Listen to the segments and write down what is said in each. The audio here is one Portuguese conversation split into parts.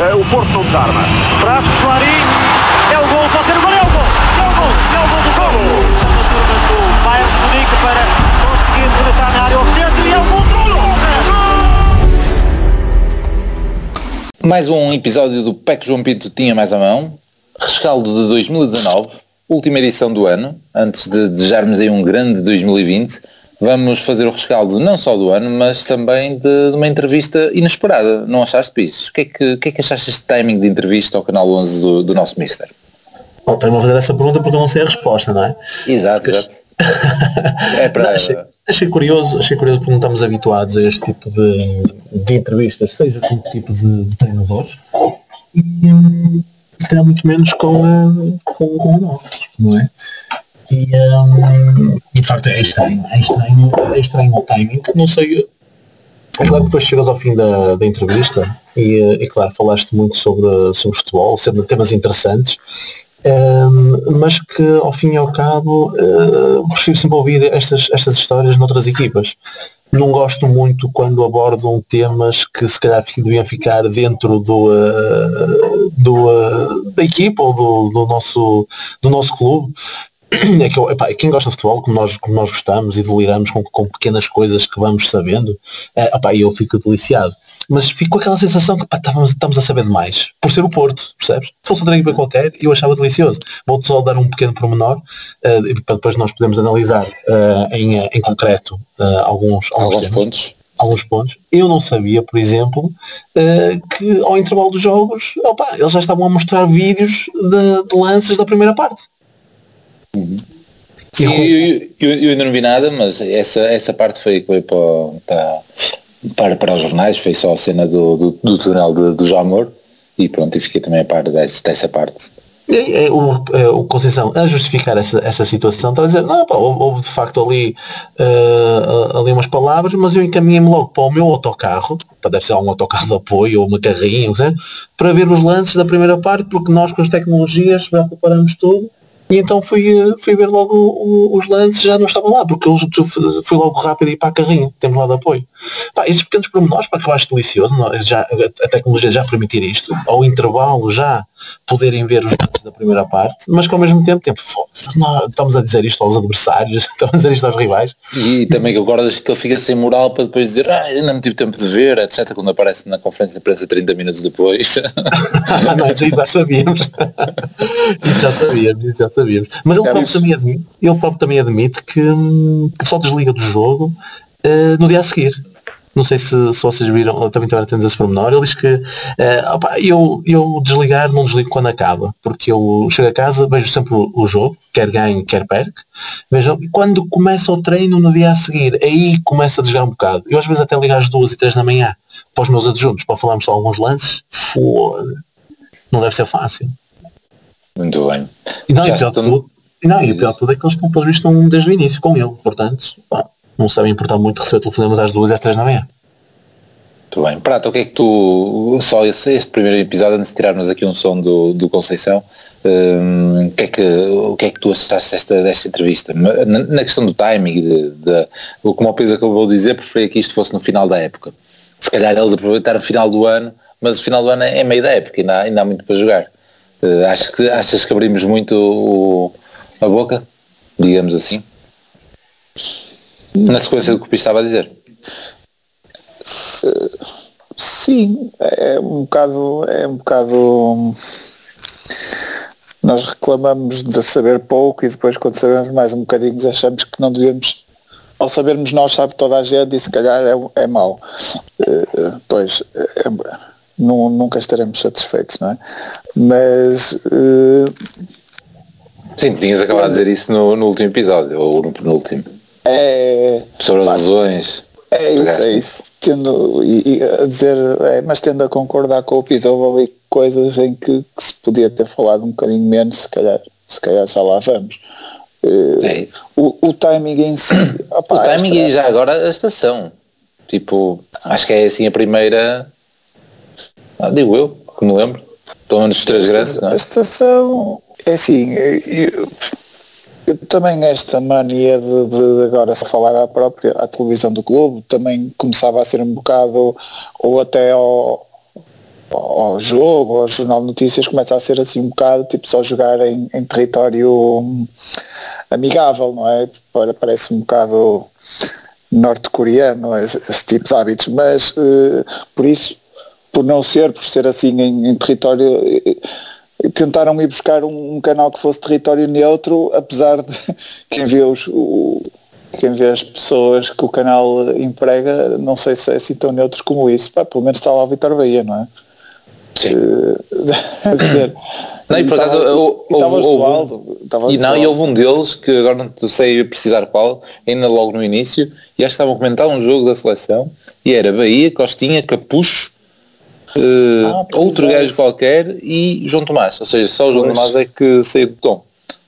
uh, o Porto não desarma. Traz Clarim, é o gol, pode ser o gol, é o gol, é o gol, é o gol do gol. A turma do Bayern Munique para conseguir rematar na área ao centro e é o gol Mais um episódio do PEC João Pinto tinha mais a mão. Rescaldo de 2019, última edição do ano, antes de desejarmos aí um grande 2020 vamos fazer o rescaldo não só do ano, mas também de, de uma entrevista inesperada. Não achaste, Pis? O que é que, que, é que achaste deste timing de entrevista ao canal 11 do, do nosso Mister? Bom, tenho a fazer essa pergunta porque não sei a resposta, não é? Exato, porque... exato. é para... Não, achei, achei, curioso, achei curioso porque não estamos habituados a este tipo de, de entrevistas, seja com que tipo de, de treinadores, e se calhar muito menos com, com, com nós, não é? E, um, e de facto é estranho, é estranho, é estranho o timing, não sei. É claro que depois chegas ao fim da, da entrevista e, e claro, falaste muito sobre, sobre futebol, sendo temas interessantes, um, mas que ao fim e ao cabo uh, prefiro sempre ouvir estas, estas histórias noutras equipas. Não gosto muito quando abordam temas que se calhar deviam ficar dentro do, uh, do, uh, da equipa ou do, do, nosso, do nosso clube, é que eu, epá, quem gosta de futebol, como nós, como nós gostamos e deliramos com, com pequenas coisas que vamos sabendo, é, epá, eu fico deliciado. Mas fico com aquela sensação que epá, estamos, estamos a saber demais, por ser o Porto, percebes? Se fosse outra equipa qualquer, eu achava delicioso. Vou-te só dar um pequeno pormenor, uh, para depois nós podemos analisar uh, em, em concreto uh, alguns, alguns, alguns pontos alguns pontos. Eu não sabia, por exemplo, uh, que ao intervalo dos jogos, opa, eles já estavam a mostrar vídeos de, de lances da primeira parte. Uhum. Sim, eu, eu, eu, ainda não vi nada, mas essa, essa parte foi, foi para, para, para os jornais, foi só a cena do, do, do túnel do, do Jamor e pronto, e fiquei também a par dessa, dessa parte. É, é, o, é, o Conceição a justificar essa, essa situação estava a dizer, não, pá, houve, de facto ali, uh, ali umas palavras, mas eu encaminhei-me logo para o meu autocarro, para deve ser um autocarro de apoio ou uma carrinha, para ver os lances da primeira parte, porque nós com as tecnologias preparamos tudo e então fui, fui ver logo o, o, os lances, já não estavam lá, porque eu fui logo rápido e para a carrinha, temos lá de apoio. Pá, estes pequenos pormenores, para que eu acho delicioso, já, a tecnologia já permitir isto, ao intervalo já poderem ver os lances da primeira parte, mas que ao mesmo tempo, tempo estamos a dizer isto aos adversários, estamos a dizer isto aos rivais. E também que agora que ele fica sem moral para depois dizer, ah, eu não tive tempo de ver, etc, quando aparece na conferência de imprensa 30 minutos depois. não, isso já sabíamos. já sabíamos, isso já sabíamos. Mas ele próprio, também admite, ele próprio também admite que, que só desliga do jogo uh, no dia a seguir. Não sei se, se vocês viram, também estiveram atentos a esse pormenor. Ele diz que uh, opa, eu, eu desligar não desligo quando acaba, porque eu chego a casa, vejo sempre o, o jogo, quer ganhe, quer perca. Vejam, e quando começa o treino no dia a seguir, aí começa a desligar um bocado. Eu às vezes até ligo às duas e três da manhã para os meus adjuntos, para falarmos só alguns lances. Foda. Não deve ser fácil. Muito bem. E não, e pior, estão... tudo, não, e o pior de tudo é que eles estão, pelo visto, desde o início com ele. Portanto, pá, não sabem importar muito receber telefonemas às duas e às três da manhã. Muito bem. Prata, o que é que tu, só esse, este primeiro episódio, antes de tirarmos aqui um som do, do Conceição, um, o, que é que, o que é que tu achaste desta, desta entrevista? Na, na questão do timing, de, de, como o Pedro acabou de dizer, preferia que isto fosse no final da época. Se calhar eles aproveitaram o final do ano, mas o final do ano é, é meio da época, ainda há, ainda há muito para jogar. Uh, acho que, achas que abrimos muito o, a boca, digamos assim? Na sequência do que o Pis estava a dizer. Sim, é um bocado, é um bocado nós reclamamos de saber pouco e depois quando sabemos mais um bocadinho achamos que não devemos ao sabermos nós sabe toda a gente e se calhar é, é mau uh, pois é, não, nunca estaremos satisfeitos não é mas uh, sim, tinhas acabado de dizer isso no, no último episódio ou no penúltimo é, sobre as lesões. É isso, é isso. Tendo, e, e a dizer, é, mas tendo a concordar com o Pito, houve coisas em que, que, se podia ter falado um bocadinho menos, se calhar, se calhar já lá vamos. Uh, é o, o timing em si. Opa, o timing esta... e já agora a estação. Tipo, acho que é assim a primeira. Ah, digo eu, que me lembro. Pelo menos três grandes. A estação é assim. Eu, também esta mania de, de, agora se falar à própria à televisão do clube também começava a ser um bocado ou até ao, ao jogo, ao Jornal de Notícias, começa a ser assim um bocado, tipo, só jogar em, em território amigável, não é? Parece um bocado norte-coreano esse, esse, tipo de hábitos, mas uh, por isso, por não ser, por ser assim em, em território, tentaram ir buscar um, um, canal que fosse território neutro, apesar de quem vê os, o, quem vê as pessoas que o canal emprega, não sei se é assim tão neutro como isso. Pá, pelo menos está lá o Vitor Bahia, não é? Sim. Uh, dizer, não, e por acaso houve, e não, e houve um deles que agora não sei precisar qual, ainda logo no início, e acho que estavam a comentar um jogo da seleção e era Bahia, Costinha, Capucho, ah, outro é gajo qualquer e João Tomás. Ou seja, só o João pois. Tomás é que saiu do tom.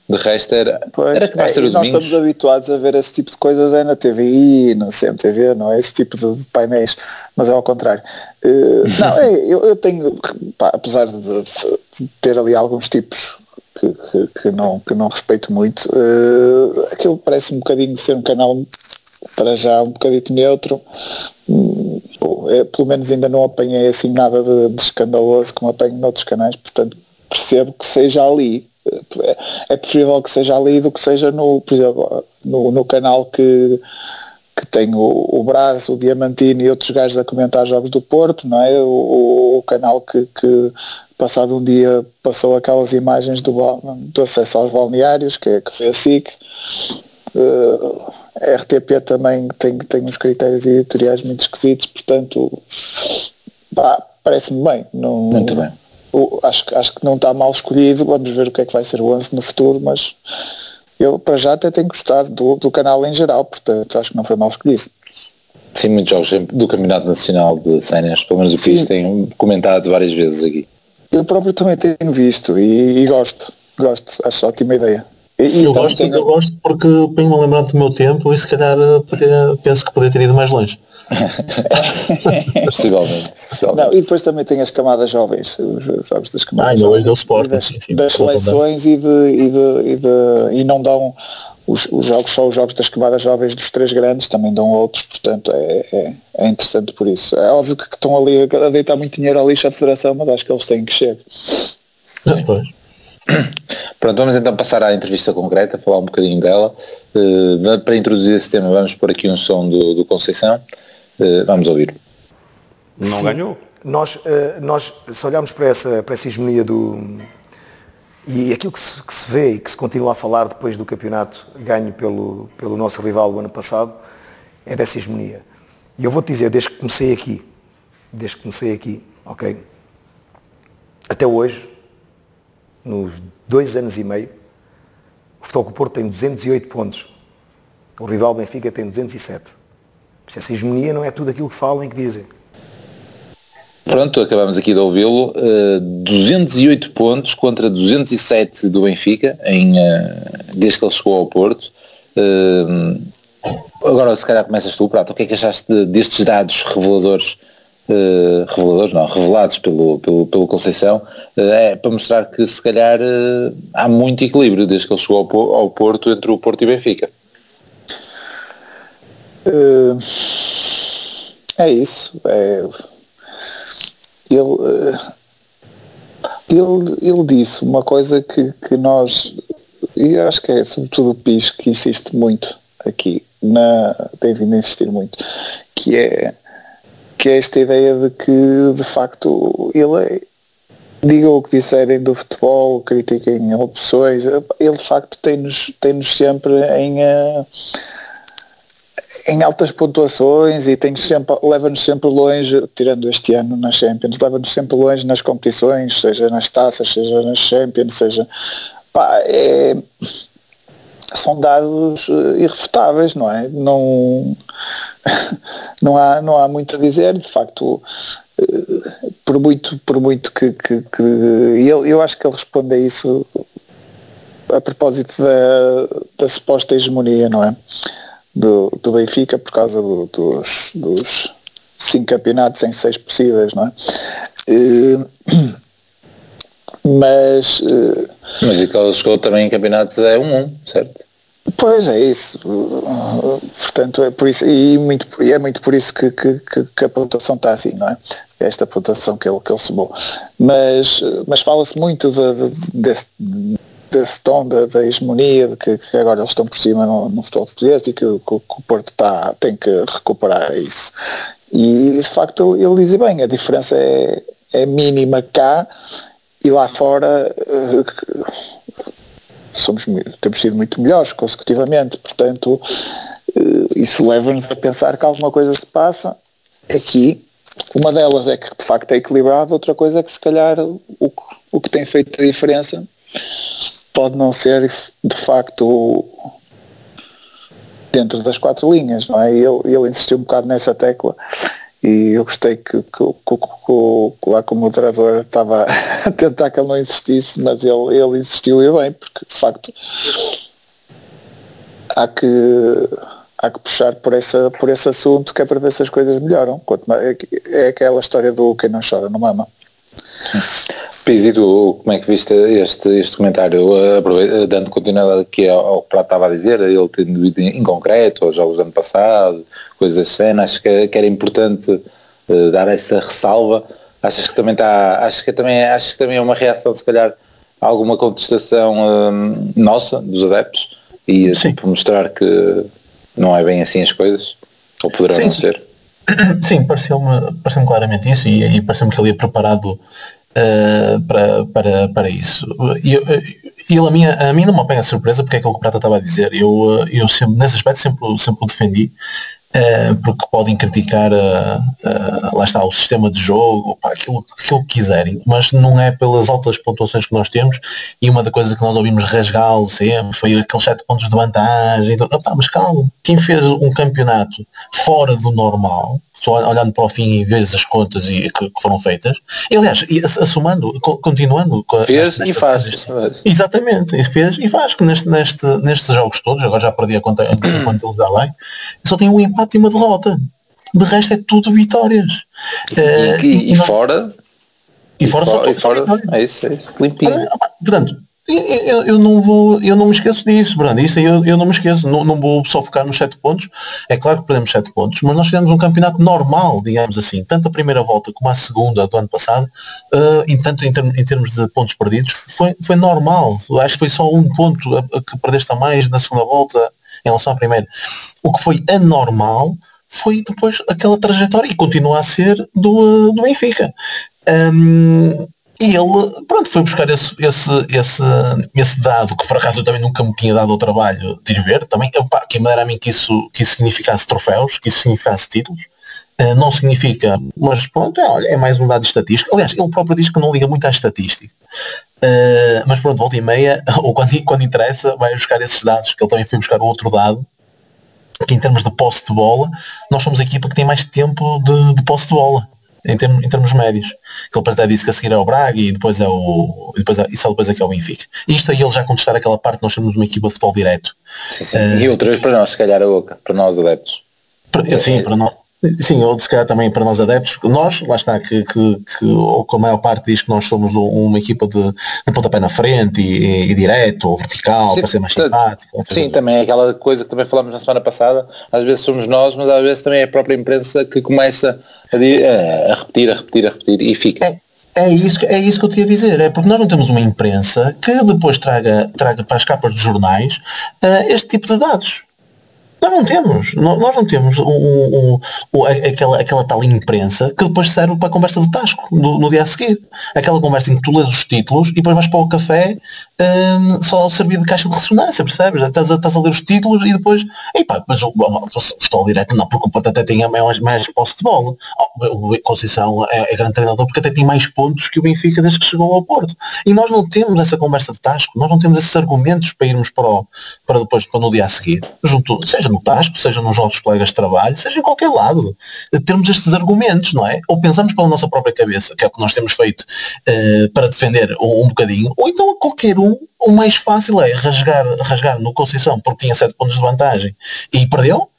De resto era, pois, era capaz de ser é, o Nós estamos habituados a ver esse tipo de coisas é na TVI, na CMTV, não é esse tipo de painéis, mas é ao contrário. Uh, não, é, eu, eu tenho, pá, apesar de, de, ter ali alguns tipos que, que, que, não, que não respeito muito, uh, aquilo parece um bocadinho ser um canal para já um bocadito neutro. Hum, é, pelo menos ainda não apanhei assim nada de, de escandaloso como apanho noutros canais, portanto percebo que seja ali é preferível que seja ali do que seja no, por exemplo, no, no canal que, que tem o, o o Diamantino e outros gajos a comentar jogos do Porto, não é? O, o canal que, que, passado um dia passou aquelas imagens do, do acesso aos balneários, que, é, que foi a SIC. Uh, a RTP também tem, tem uns critérios editoriais muito esquisitos, portanto, parece-me bem. Não, muito bem acho, acho que não está mal escolhido, vamos ver o que é que vai ser o 11 no futuro, mas eu para já até tenho gostado do, do canal em geral, portanto acho que não foi mal escolhido. Sim, muitos jogos do Campeonato Nacional de Séniores, pelo menos o que tem comentado várias vezes aqui. Eu próprio também tenho visto e, e gosto, gosto, acho ótima ideia. E, eu, então, gosto, tenho... eu gosto porque tenho-me lembrado do meu tempo e se calhar poder, penso que poderia ter ido mais longe. possivelmente, Não, e depois também tem as camadas jovens, os jogos das camadas ah, jovens. Sport, das, sim, sim, das seleções e, de, e, de, e, de, e não dão os, os, jogos, só os jogos das camadas jovens dos três grandes, também dão outros, portanto é, é, é interessante por isso. É óbvio que estão ali a deitar muito dinheiro ao lixo à federação, mas acho que eles têm que chegar. Pronto, vamos então passar à entrevista concreta, falar um bocadinho dela. Uh, para introduzir esse tema, vamos pôr aqui um som do, do Conceição. Uh, vamos ouvir. Não Sim. ganhou? Nós, uh, nós, se olharmos para essa, para essa hegemonia do. E aquilo que se, que se, vê e que se continua a falar depois do campeonato ganho pelo, pelo nosso rival do ano passado, é dessa hegemonia. E eu vou-te dizer, desde que comecei aqui, desde que comecei aqui, ok? Até hoje, nos dois anos e meio, o Futebol Porto tem 208 pontos. O rival Benfica tem 207. Essa hegemonia não é tudo aquilo que falam e que dizem. Pronto, acabamos aqui de ouvi-lo. Uh, eh, 208 pontos contra 207 do Benfica, em, uh, desde que ele chegou ao Porto. Uh, agora, se calhar começas tu, Prato. O que é que achaste de, destes dados reveladores? Reveladores, não, revelados pelo, pelo, pelo Conceição, é para mostrar que se calhar há muito equilíbrio desde que ele chegou ao, ao Porto entre o Porto e Benfica. Uh, é isso. É, ele, uh, ele, ele disse uma coisa que, que nós, e acho que é sobretudo o PIS que insiste muito aqui, na, tem vindo a insistir muito, que é, que é esta ideia de que de facto ele é, digam o que disserem do futebol, critiquem opções, ele de facto tem-nos tem -nos sempre em. Uh, em altas pontuações e tem sempre, leva-nos sempre longe, tirando este ano nas Champions, leva-nos sempre longe nas competições, seja nas taças, seja nas Champions, seja. Pá, é, são dados eh, irrefutáveis, não é? Não, não, há, não há muito a dizer, de facto, eh, por muito, por muito que, que, que ele, eu acho que ele responde a isso a propósito da, da suposta hegemonia, não é? do, do Benfica por causa do, dos, dos cinco campeonatos em seis possíveis, não é? Uh, mas uh, mas e que ele chegou também em campeonatos é um 1, certo? Pois é isso, portanto é por isso, e, muito, é muito por isso que, que, que, a pontuação está assim, não é? esta pontuação que ele, que ele somou. Mas, mas fala-se muito de, de, desse, desse tom da, da hegemonia, de que, que, agora eles estão por cima no, no futebol português e que, que, que, o Porto tá, tem que recuperar isso. E de facto ele, ele diz bem, a diferença é, é mínima cá e lá fora uh, somos, temos sido muito melhores consecutivamente, portanto uh, isso leva-nos a pensar que alguma coisa se passa aqui. Uma delas é que de facto é equilibrado, outra coisa é que se calhar o, o que tem feito a diferença pode não ser de facto dentro das quatro linhas, não é? Ele, ele insistiu um bocado nessa tecla e eu gostei que, que, que, que lá com o moderador estava a tentar que ele não insistisse, mas ele, ele insistiu e bem, porque de facto há que há que puxar por, essa, por esse assunto que é para ver se as coisas melhoram. É, é aquela história do quem não chora não mama. Pizzi, tu como é que viste este, este comentário, dando continuidade aqui ao, que Prato estava a dizer, ele tendo ido em, concreto, aos jogos do ano passado, coisas cena, acho que, que era importante uh, dar essa ressalva. Achas que também está, acho que também, acho que também é uma reação, se calhar, a alguma contestação um, nossa, dos adeptos, e Sim. Tipo, mostrar que não é bem assim as coisas, ou poderão Sim. não ser. Sim, pareceu-me pareceu claramente isso e, e pareceu-me que ele ia preparado uh, para, para, para isso. E ele a mim, a mim não me apanha surpresa porque é aquilo que o Prata estava a dizer. Eu, eu sempre, nesse aspecto sempre, sempre o defendi. Uh, porque podem criticar uh, uh, lá está o sistema de jogo, aquilo, aquilo que quiserem, mas não é pelas altas pontuações que nós temos e uma da coisa que nós ouvimos rasgá-lo sempre foi aqueles 7 pontos de vantagem, então, opá, mas calma, quem fez um campeonato fora do normal só olhando para o fim e vês as contas e, que, que foram feitas. E, aliás, e, assumando, continuando com fez nesta, e faz. exatamente, e fez e faz que neste, neste, nestes jogos todos, agora já perdi a conta enquanto ele dá bem, só tem um empate e uma derrota. De resto é tudo vitórias. E, uh, e, e, fora. E fora, só e fora é isso, é isso, limpinho. Portanto, eu, eu, não vou, eu não me esqueço disso, Brando. Isso eu, eu não me esqueço. Não, não vou só focar nos 7 pontos. É claro que perdemos 7 pontos, mas nós fizemos um campeonato normal, digamos assim. Tanto a primeira volta como a segunda do ano passado, uh, em, tanto em, termos, em termos de pontos perdidos, foi, foi normal. Acho que foi só um ponto a, a que perdeste a mais na segunda volta em relação à primeira. O que foi anormal foi depois aquela trajetória e continua a ser do, do Benfica. Um, e ele, pronto, foi buscar esse, esse, esse, esse dado, que por acaso eu também nunca me tinha dado ao trabalho de ir ver, também, opa, quem me dera a mim que isso, que isso significasse troféus, que isso significasse títulos, uh, não significa, mas pronto, é, é mais um dado estatístico. Aliás, ele próprio diz que não liga muito à estatística. Uh, mas pronto, volta e meia, ou quando, quando interessa, vai buscar esses dados, que ele também foi buscar outro dado, que em termos de posse de bola, nós somos a equipa que tem mais tempo de, de posse de bola em, termos, em termos médios. Que ele até disse que a seguir é o Braga e depois é o. E depois é, e só depois é que é o Benfica. Isto aí ele já contestar aquela parte, nós somos uma equipa de futebol direto. Sim, sim. Uh, e outras para nós, se calhar a boca, para nós adeptos. Para, sim, para nós. Sim, ou se calhar também para nós adeptos, nós, lá está, que, que, que ou com a maior parte diz que nós somos uma equipa de, de pontapé na frente e, e direto ou vertical, sim, para ser mais simpático. Sim, também é aquela coisa que também falamos na semana passada, às vezes somos nós, mas às vezes também é a própria imprensa que começa a, a repetir, a repetir, a repetir e fica. É. É isso, é isso que eu te ia dizer, é porque nós não temos uma imprensa que depois traga, traga para as capas de jornais uh, este tipo de dados. Nós não temos, nós não temos o, o, o, aquela, aquela tal imprensa que depois serve para a conversa de tasco no, no, dia a seguir. Aquela conversa em que tu lês os títulos e depois vais para o café um, só servir de caixa de ressonância, percebes? Estás a, estás a ler os títulos e depois, epá, mas o, futebol direto não, porque o Porto até tem mais, mais posse de bola. Oh, o Conceição é, é, grande treinador porque até tem mais pontos que o Benfica desde que chegou ao Porto. E nós não temos essa conversa de tasco, nós não temos esses argumentos para irmos para, o, para depois, para no dia a seguir, junto, seja no Tasco, seja nos nossos colegas de trabalho, seja em qualquer lado, termos estes argumentos, não é? Ou pensamos pela nossa própria cabeça, que é o que nós temos feito uh, para defender um, um bocadinho, ou então a qualquer um, o mais fácil é rasgar, rasgar no Conceição porque tinha 7 pontos de vantagem e perdeu,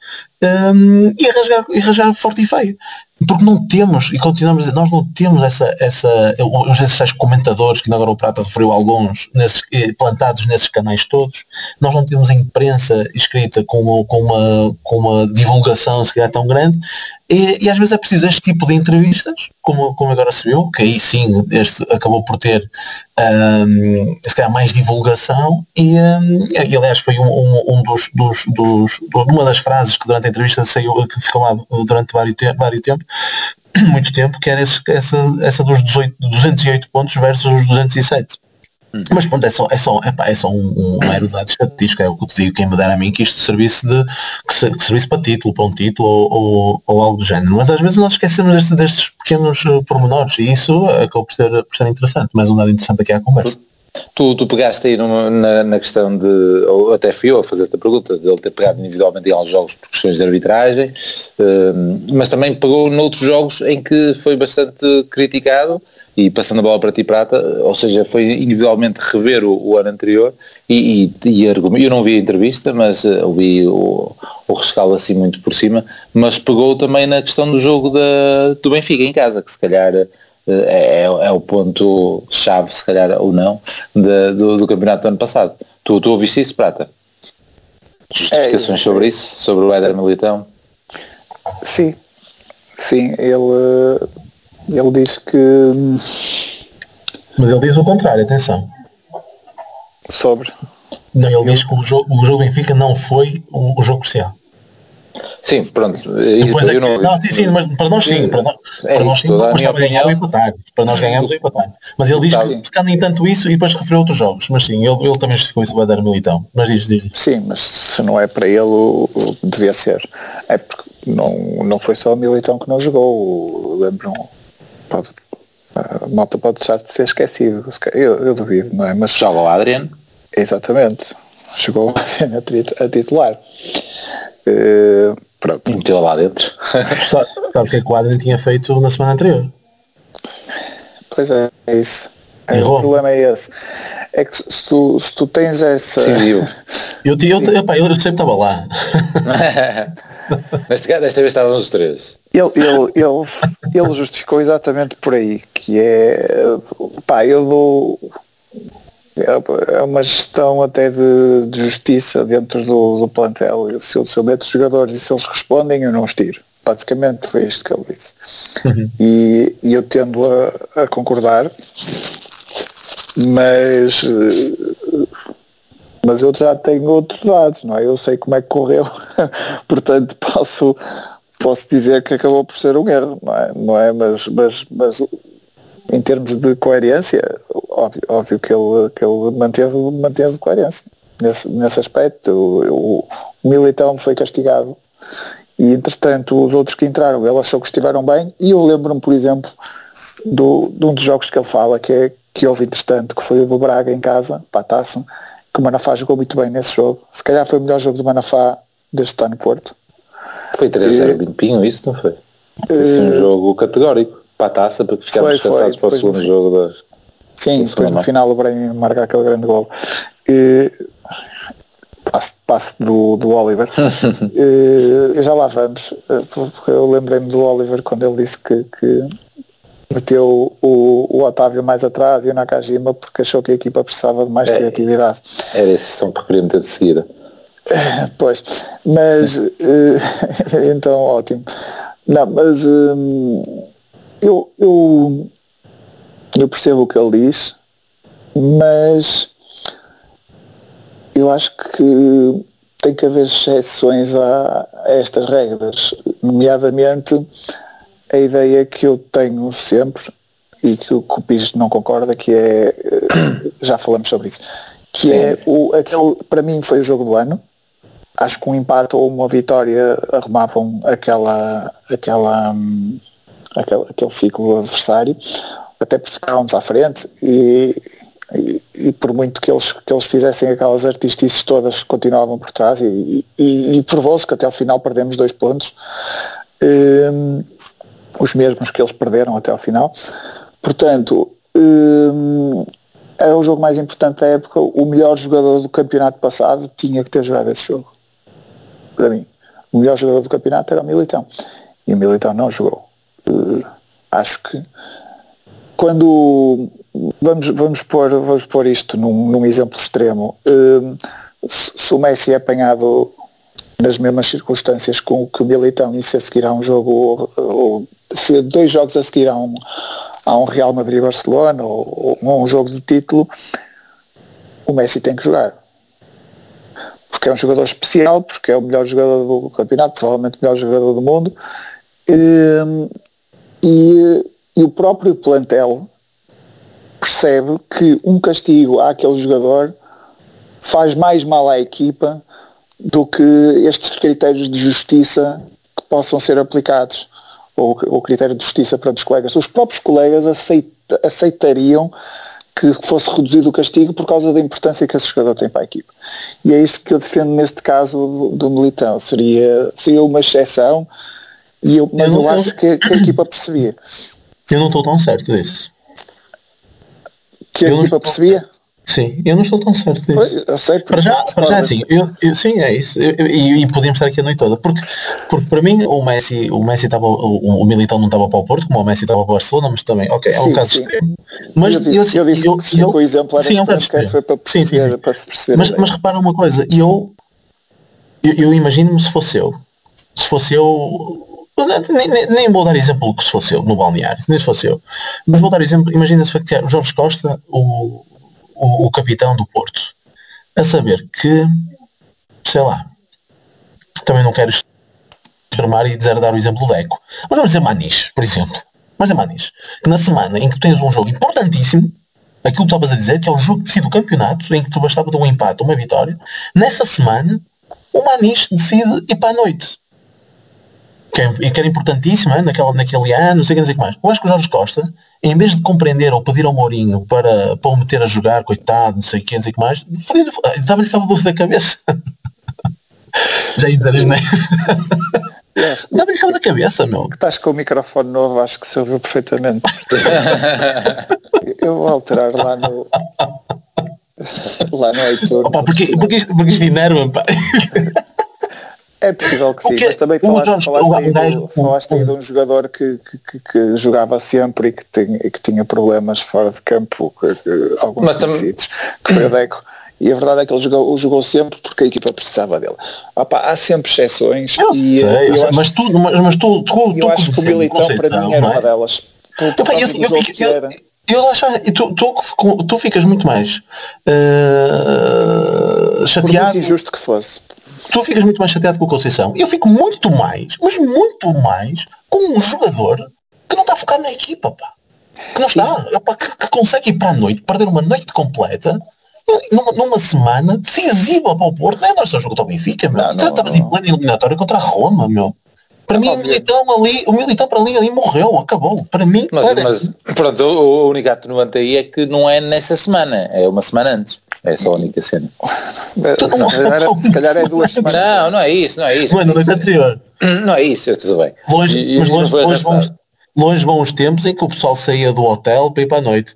um, e, rasgar, e rasgar forte e feio porque não temos, e continuamos nós não temos essa, essa os esses comentadores, que agora o Prata referiu alguns, nesses, eh, plantados nesses canais todos, nós não temos a imprensa escrita com, com, uma, com uma divulgação se calhar tão grande, E, e, às vezes é preciso este tipo de entrevistas, como, como agora se viu, que aí sim este acabou por ter um, se calhar mais divulgação e, um, e aliás foi um, um, um dos, dos, dos, uma das frases que durante a entrevista saiu, que ficou lá durante vários, te vários tempo, muito tempo, que era esse, essa, essa dos 18, 208 pontos versus os 207. Mas pronto, é só, é só, epá, é só um, um mero dado estatístico, é o que eu te digo, quem me dera a mim que isto servisse de que, se, que servisse para título, para um título ou, ou, ou, algo do género. Mas às vezes nós esquecemos destes, destes pequenos uh, pormenores e isso acabou por ser, por ser interessante, mais um dado interessante aqui à conversa. Tu, tu pegaste aí numa, na, na, questão de, ou até fui eu a fazer-te a pergunta, de ele ter pegado individualmente em alguns jogos por questões de arbitragem, uh, mas também pegou noutros jogos em que foi bastante criticado e passando a bola para ti prata, ou seja, foi individualmente rever o, o ano anterior e, e, e eu não vi a entrevista, mas uh, ouvi o, o rescaldo assim muito por cima, mas pegou também na questão do jogo da, do Benfica em casa, que se calhar uh, é, é, o ponto chave, se calhar ou não, de, do, do, campeonato do ano passado. Tu, tu ouviste isso, Prata? Justificações é, sobre isso, sobre o Éder Militão? Sim, sim, ele ele diz que. Mas ele diz o contrário, atenção. Sobre? Não, ele diz que o jogo, o jogo Benfica não foi o, o jogo crucial. Sim, pronto. Depois é que, não, não, sim, sim, mas para nós sim, para nós, é para nós sim, mas para ganhar o empatar. Para nós ganhamos o empatar. Mas ele diz que está nem tanto isso e depois referiu outros jogos. Mas sim, ele, ele também justificou isso vai dar militão. Mas diz, diz. Sim, mas se não é para ele, devia ser. É porque não, não foi só o militão que não jogou. Lembram pode, a malta pode deixar de ser esquecido. Eu, eu duvido, não é? Mas joga o Adriano. Exatamente. Chegou a titular. Uh, pronto. E meteu lá dentro. Sabe o que é que o Adriano tinha feito na semana anterior? Pois é, é isso. É, o problema é esse. É que se tu, se tu tens essa. Sim, eu. Eu, eu, eu, eu, eu sempre estava lá. desta, desta vez estávamos os três. Ele, ele, ele, ele justificou exatamente por aí, que é pá, eu dou é uma gestão até de, de justiça dentro do, do plantel. Se eu, se eu meto os jogadores e se eles respondem, eu não os tiro. Basicamente foi isto que ele disse. Uhum. E, e, eu tendo a, a, concordar, mas mas eu já tenho outros dados, não é? Eu sei como é que correu, portanto posso posso dizer que acabou por ser um erro, não é? Não é? Mas, mas, mas em termos de coerência, óbvio, óbvio que ele, que ele manteve, manteve coerência nesse, nesse aspecto. O, o Militão foi castigado e entretanto os outros que entraram, ele achou que estiveram bem e eu lembro-me, por exemplo, do, de um dos jogos que ele fala, que, é, que houve entretanto, que foi o do Braga em casa, para a taça, que o Manafá jogou muito bem nesse jogo. Se calhar foi o melhor jogo do Manafá deste no Porto. Foi 3-0 limpinho isso, não foi? Foi um eh, jogo categórico para a taça, para ficarmos descansados para o segundo no, jogo da. Sim, da depois no final o Brahim marca aquele grande gol. E, passe, passe do, do Oliver. e, já lá vamos, porque eu lembrei-me do Oliver quando ele disse que, que meteu o, o Otávio mais atrás e o Nakajima porque achou que a equipa precisava de mais é, criatividade. Era esse som que queria meter de seguida. Pois, mas uh, então ótimo. Não, mas uh, eu, eu, eu percebo o que ele diz, mas eu acho que tem que haver exceções a, a estas regras, nomeadamente a ideia que eu tenho sempre e que o Cupis não concorda, que é, eh, já falamos sobre isso, que Sim. é o, aquele, para mim foi o jogo do ano, acho que um empate ou uma vitória arrumavam aquela, aquela, um, aquele, aquele ciclo adversário, até porque ficávamos à frente e, e, e, por muito que eles, que eles fizessem aquelas artistices todas continuavam por trás e, e, e provou-se que até ao final perdemos dois pontos, um, os mesmos que eles perderam até ao final. Portanto, um, era o jogo mais importante da época, o melhor jogador do campeonato passado tinha que ter jogado esse jogo para mim. O melhor jogador do campeonato era o Militão. E o Militão não jogou. Uh, acho que quando vamos, vamos, pôr, vamos pôr isto num, num exemplo extremo, uh, se, o Messi é apanhado nas mesmas circunstâncias com que o Militão e se a seguir a um jogo ou, ou se dois jogos a seguir a um, a um Real Madrid-Barcelona ou, ou um jogo de título, o Messi tem que jogar. Porque é um jogador especial, porque é o melhor jogador do campeonato, provavelmente o melhor jogador do mundo. E, e, e o próprio plantel percebe que um castigo àquele jogador faz mais mal à equipa do que estes critérios de justiça que possam ser aplicados ou o critério de justiça para os colegas. Os próprios colegas aceita, aceitariam que fosse reduzido o castigo por causa da importância que esse jogador tem para a equipa. E é isso que eu defendo neste caso do, do Militão. Seria, seria uma exceção, e eu, mas eu, eu acho que, que, a equipa percebia. Eu não estou tão certo disso. Que a eu equipa percebia? Sim, eu não estou tão certo disso. Eu sei para já, para já assim, eu, eu, sim, é isso. Eu, e, e podíamos estar aqui a noite toda. Porque, porque para mim o Messi, o Messi estava, o, o Militão não estava para o Porto, como o Messi estava para o Barcelona, mas também, ok, é um sim, caso sim. Mas eu disse, eu, eu disse eu, que eu, o exemplo era sim, é um caso foi para perceber, sim, sim, sim. Para se perceber. Mas, mas repara uma coisa, eu, eu, eu imagino-me se fosse eu. Se fosse eu, nem, nem, nem, vou dar exemplo que se fosse eu no balneário, nem se fosse eu. Mas vou dar exemplo, imagina se o Jorge Costa, o, o, o capitão do Porto, a saber que, sei lá, também não quero extremar e dizer dar o exemplo do Deco. Mas vamos dizer Manis, por exemplo. Vamos dizer Manis. Que na semana em que tens um jogo importantíssimo, aquilo que estavas a dizer, que é um jogo que decide o campeonato, em que tu bastava de um empate, uma vitória, nessa semana, o Manis decide ir para a noite que, é, que era importantíssima naquela, naquele ano, não sei o que, não sei o que mais. Eu acho que o Jorge Costa, em vez de compreender ou pedir ao Mourinho para, para o meter a jogar, coitado, não sei o que, não sei o que mais, estava-lhe dor da cabeça. Já ia dizer né? Yes. Dá-me cabo da cabeça, meu. Que estás com o microfone novo, acho que se ouviu perfeitamente. Eu vou alterar lá no. lá no iTunes. Opa, porque, porque, isto, porque isto enerva-me, pá. É possível que sim, mas também falaste, falaste, aí, do, falaste aí de um jogador que, que, que, jogava sempre e que, tinha, e que tinha problemas fora de campo, que, que, alguns mas conhecidos, que foi o Deco. E a verdade é que ele jogou, jogou sempre porque a equipa precisava dele. Opa, há sempre exceções. Eu e, sei, eu acho, mas tu, mas, mas tu, tu, eu acho que o Militão para mim era é? uma delas. eu, eu, eu, eu acho, tu, tu, tu ficas muito mais uh, chateado. Por injusto que fosse tu ficas muito mais chateado com o Conceição. Eu fico muito mais, mas muito mais, com um jogador que não está focado na equipa, pá. Que não está, pá, que, que, consegue ir para a noite, perder uma noite completa, numa, numa semana decisiva para o Porto. Não é nós só jogo ao Benfica, meu. Não, tu estavas em plena eliminatória contra a Roma, meu. Para mim, o Militão ali, o Militão para ali, ali morreu, acabou. Para mim, mas, mas pronto, o, o único atenuante aí é que não é nessa semana, é uma semana antes. É só a única cena. se calhar é duas semanas. Não, não é isso, não é isso. Mano, noite anterior. Não é isso, tudo bem. Longe, e, mas longe, longe, bons, longe vão os tempos em que o pessoal saía do hotel para ir para a noite.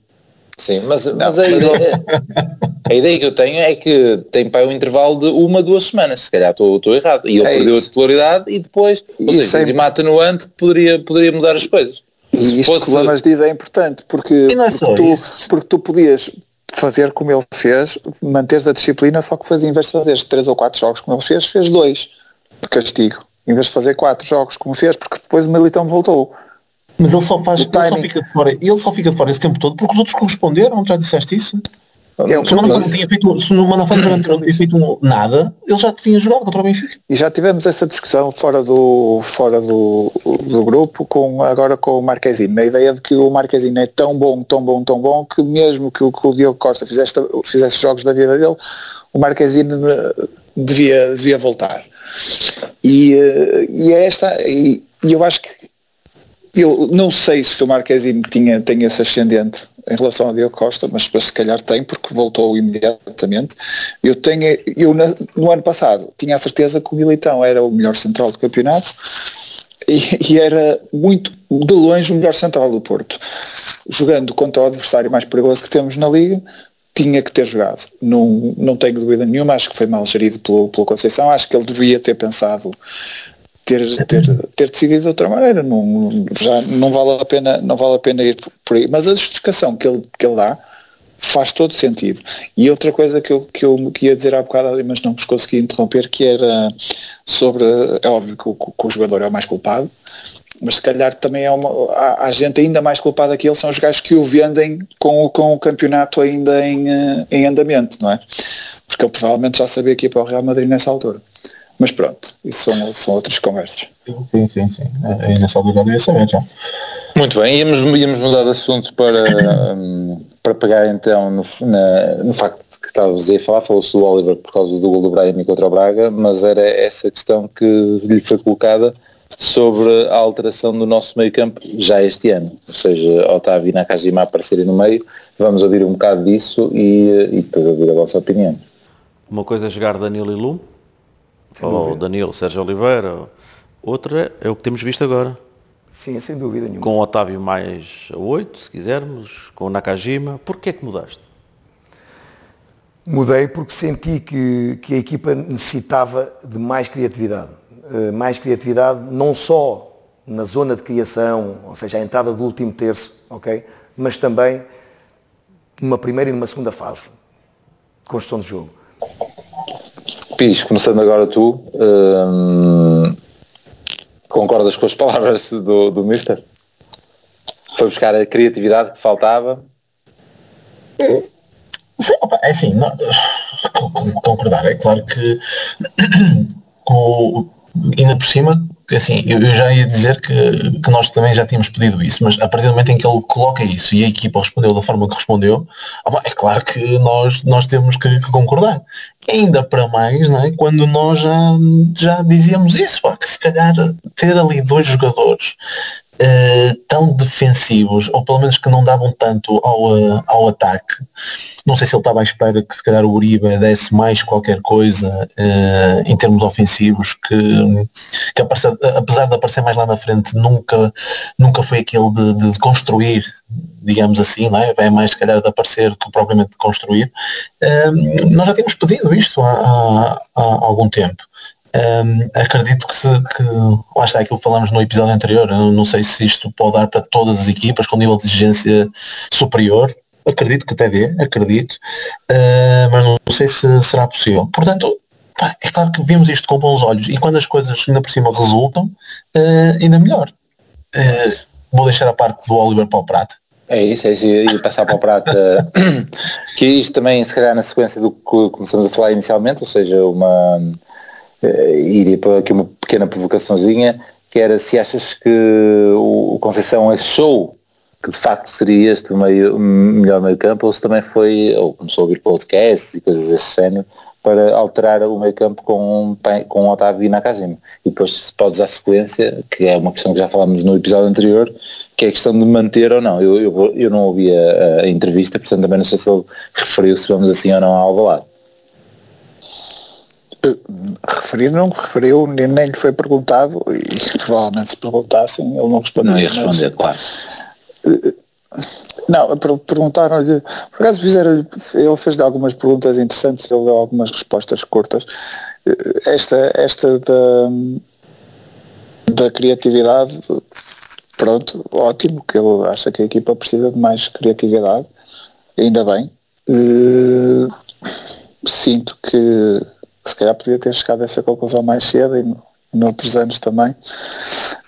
Sim, mas, mas a, ideia, a ideia que eu tenho é que tem para um intervalo de uma, duas semanas, se calhar estou, estou errado. E ele é perdeu isso. a titularidade e depois, ou seja, é... uma atenuante poderia, poderia mudar as coisas. E isto fosse... que o Lamas diz é importante, porque, é porque, tu, porque tu podias fazer como ele fez, manteres a disciplina, só que faz em vez de fazer três ou quatro jogos como ele fez, fez dois de castigo. Em vez de fazer quatro jogos como fez, porque depois o Militão voltou. Mas ele só faz, ele só fica de fora, ele só fica de fora esse tempo todo porque os outros corresponderam, já disseste isso? É, se o Manafá não tinha feito, se o Manafá não tinha feito nada, ele já tinha jogado contra o Benfica. E já tivemos essa discussão fora do, fora do, do grupo, com, agora com o Marquezine, a ideia de que o Marquezine é tão bom, tão bom, tão bom, que mesmo que o, que o Diogo Costa fizesse, fizesse jogos da vida dele, o Marquezine eh, devia, devia voltar. E, eh, e é esta, e, e eu acho que eu não sei se o Marquezine tinha, tem esse ascendente em relação ao Diogo Costa, mas se calhar tem, porque voltou imediatamente. Eu tenho, eu no ano passado tinha a certeza que o Militão era o melhor central do campeonato e, e era muito de longe o melhor central do Porto. Jogando contra o adversário mais perigoso que temos na Liga, tinha que ter jogado. Não, não tenho dúvida nenhuma, acho que foi mal gerido pelo, pelo Conceição, acho que ele devia ter pensado ter, ter, ter decidido de outra maneira. Não, já não vale a pena, não vale a pena ir por aí. Mas a justificação que ele, que ele dá faz todo sentido. E outra coisa que eu, que eu ia dizer há bocado ali, mas não vos consegui interromper, que era sobre, é óbvio que o, que o jogador é o mais culpado, mas se calhar também é uma, há, há, gente ainda mais culpada que ele, são os gajos que o vendem com, com o campeonato ainda em, eh, em andamento, não é? Porque ele provavelmente já sabia que ia para o Real Madrid nessa altura. Mas pronto, isso são, são outras conversas. Sim, sim, sim. É, nessa altura já devia saber já. Muito bem, íamos, íamos mudar de assunto para, um, para pegar então no, na, no facto que estávamos a falar, falou-se do Oliver por causa do gol do Brian contra o Braga, mas era essa questão que lhe foi colocada sobre a alteração do nosso meio campo já este ano, ou seja, Otávio e Nakajima aparecerem no meio, vamos ouvir um bocado disso e, e depois ouvir a vossa opinião. Uma coisa é jogar Danilo e Lume, ou Danilo, Sérgio Oliveira, outra é o que temos visto agora. Sim, sem dúvida nenhuma. Com o Otávio mais a 8, se quisermos, com o Nakajima, porquê é que mudaste? Mudei porque senti que, que a equipa necessitava de mais criatividade. Uh, mais criatividade não só na zona de criação, ou seja, a entrada do último terço, ok? Mas também numa primeira e numa segunda fase de construção de jogo. Pires, começando agora tu, hum, concordas com as palavras do, do Mister? Foi buscar a criatividade que faltava? Sim, opa, é assim, não, concordar, é claro que com, ainda por cima, assim, eu, eu, já ia dizer que, que nós também já tínhamos pedido isso, mas a partir do momento em que ele coloca isso e a equipa respondeu da forma que respondeu, é claro que nós, nós temos que, que concordar. Ainda para mais, não é? quando nós já, já dizíamos isso, pá, que se calhar ter ali dois jogadores uh, tão defensivos, ou pelo menos que não davam tanto ao, uh, ao ataque. Não sei se ele estava à espera que se calhar o Uribe desse mais qualquer coisa uh, em termos ofensivos, que, que apesar, apesar de aparecer mais lá na frente, nunca, nunca foi aquele de, de construir, digamos assim, não é? é mais se calhar de aparecer que propriamente de construir. nós já tínhamos pedido isto há, há, há algum tempo. Um, acredito que, se, que lá está aquilo que falamos no episódio anterior, não sei se isto pode dar para todas as equipas com nível de exigência superior, acredito que até dê, acredito, uh, mas não sei se será possível. Portanto, pá, é claro que vemos isto com bons olhos e quando as coisas ainda por cima resultam, uh, ainda melhor. Uh, vou deixar a parte do Oliver para o Prato. É isso, é isso, e passar para o prato, que isto também se calhar na sequência do que começamos a falar inicialmente, ou seja, uma iria para aqui uma pequena provocaçãozinha, que era se achas que o Conceição achou que de facto seria este meio, melhor meio campo ou se também foi, ou começou a ouvir podcasts e coisas desse género para alterar o meio campo com, com o Otávio e Nakajima. E depois se podes a sequência, que é uma questão que já falámos no episódio anterior, que é a questão de manter ou não. Eu, eu, eu não ouvi a, a, entrevista, portanto também não sei se ele referiu se vamos assim ou não ao lado. Referir não referiu, nem, nem lhe foi perguntado e provavelmente se perguntassem ele não respondeu. Não ia responder, claro. Eh, não, perguntaram-lhe, por acaso fizeram ele fez algumas perguntas interessantes, ele deu algumas respostas curtas. Eh, esta, esta da, da criatividade, pronto, ótimo, que ele acha que a equipa precisa de mais criatividade, ainda bem. Sinto que se calhar podia ter chegado a essa conclusão mais cedo e noutros anos também.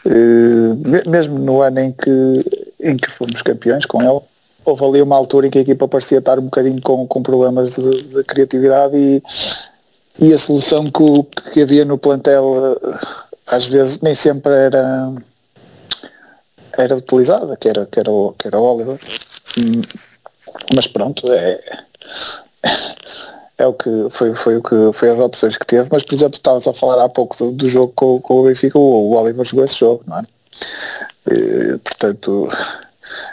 Uh, mesmo no ano em que, em que fomos campeões com ele, houve ali uma altura em que a equipa parecia estar um bocadinho com, com problemas de, de criatividade e, e a solução que, que havia no plantel eh, às vezes nem sempre era era utilizada, que era, que era, que era o Oliver. Hum, mas pronto, é, é o que foi, foi o que foi as opções que teve, mas por exemplo estavas a falar há pouco do, do jogo com, com, o Benfica, o, o Oliver jogou esse jogo, não é? E, portanto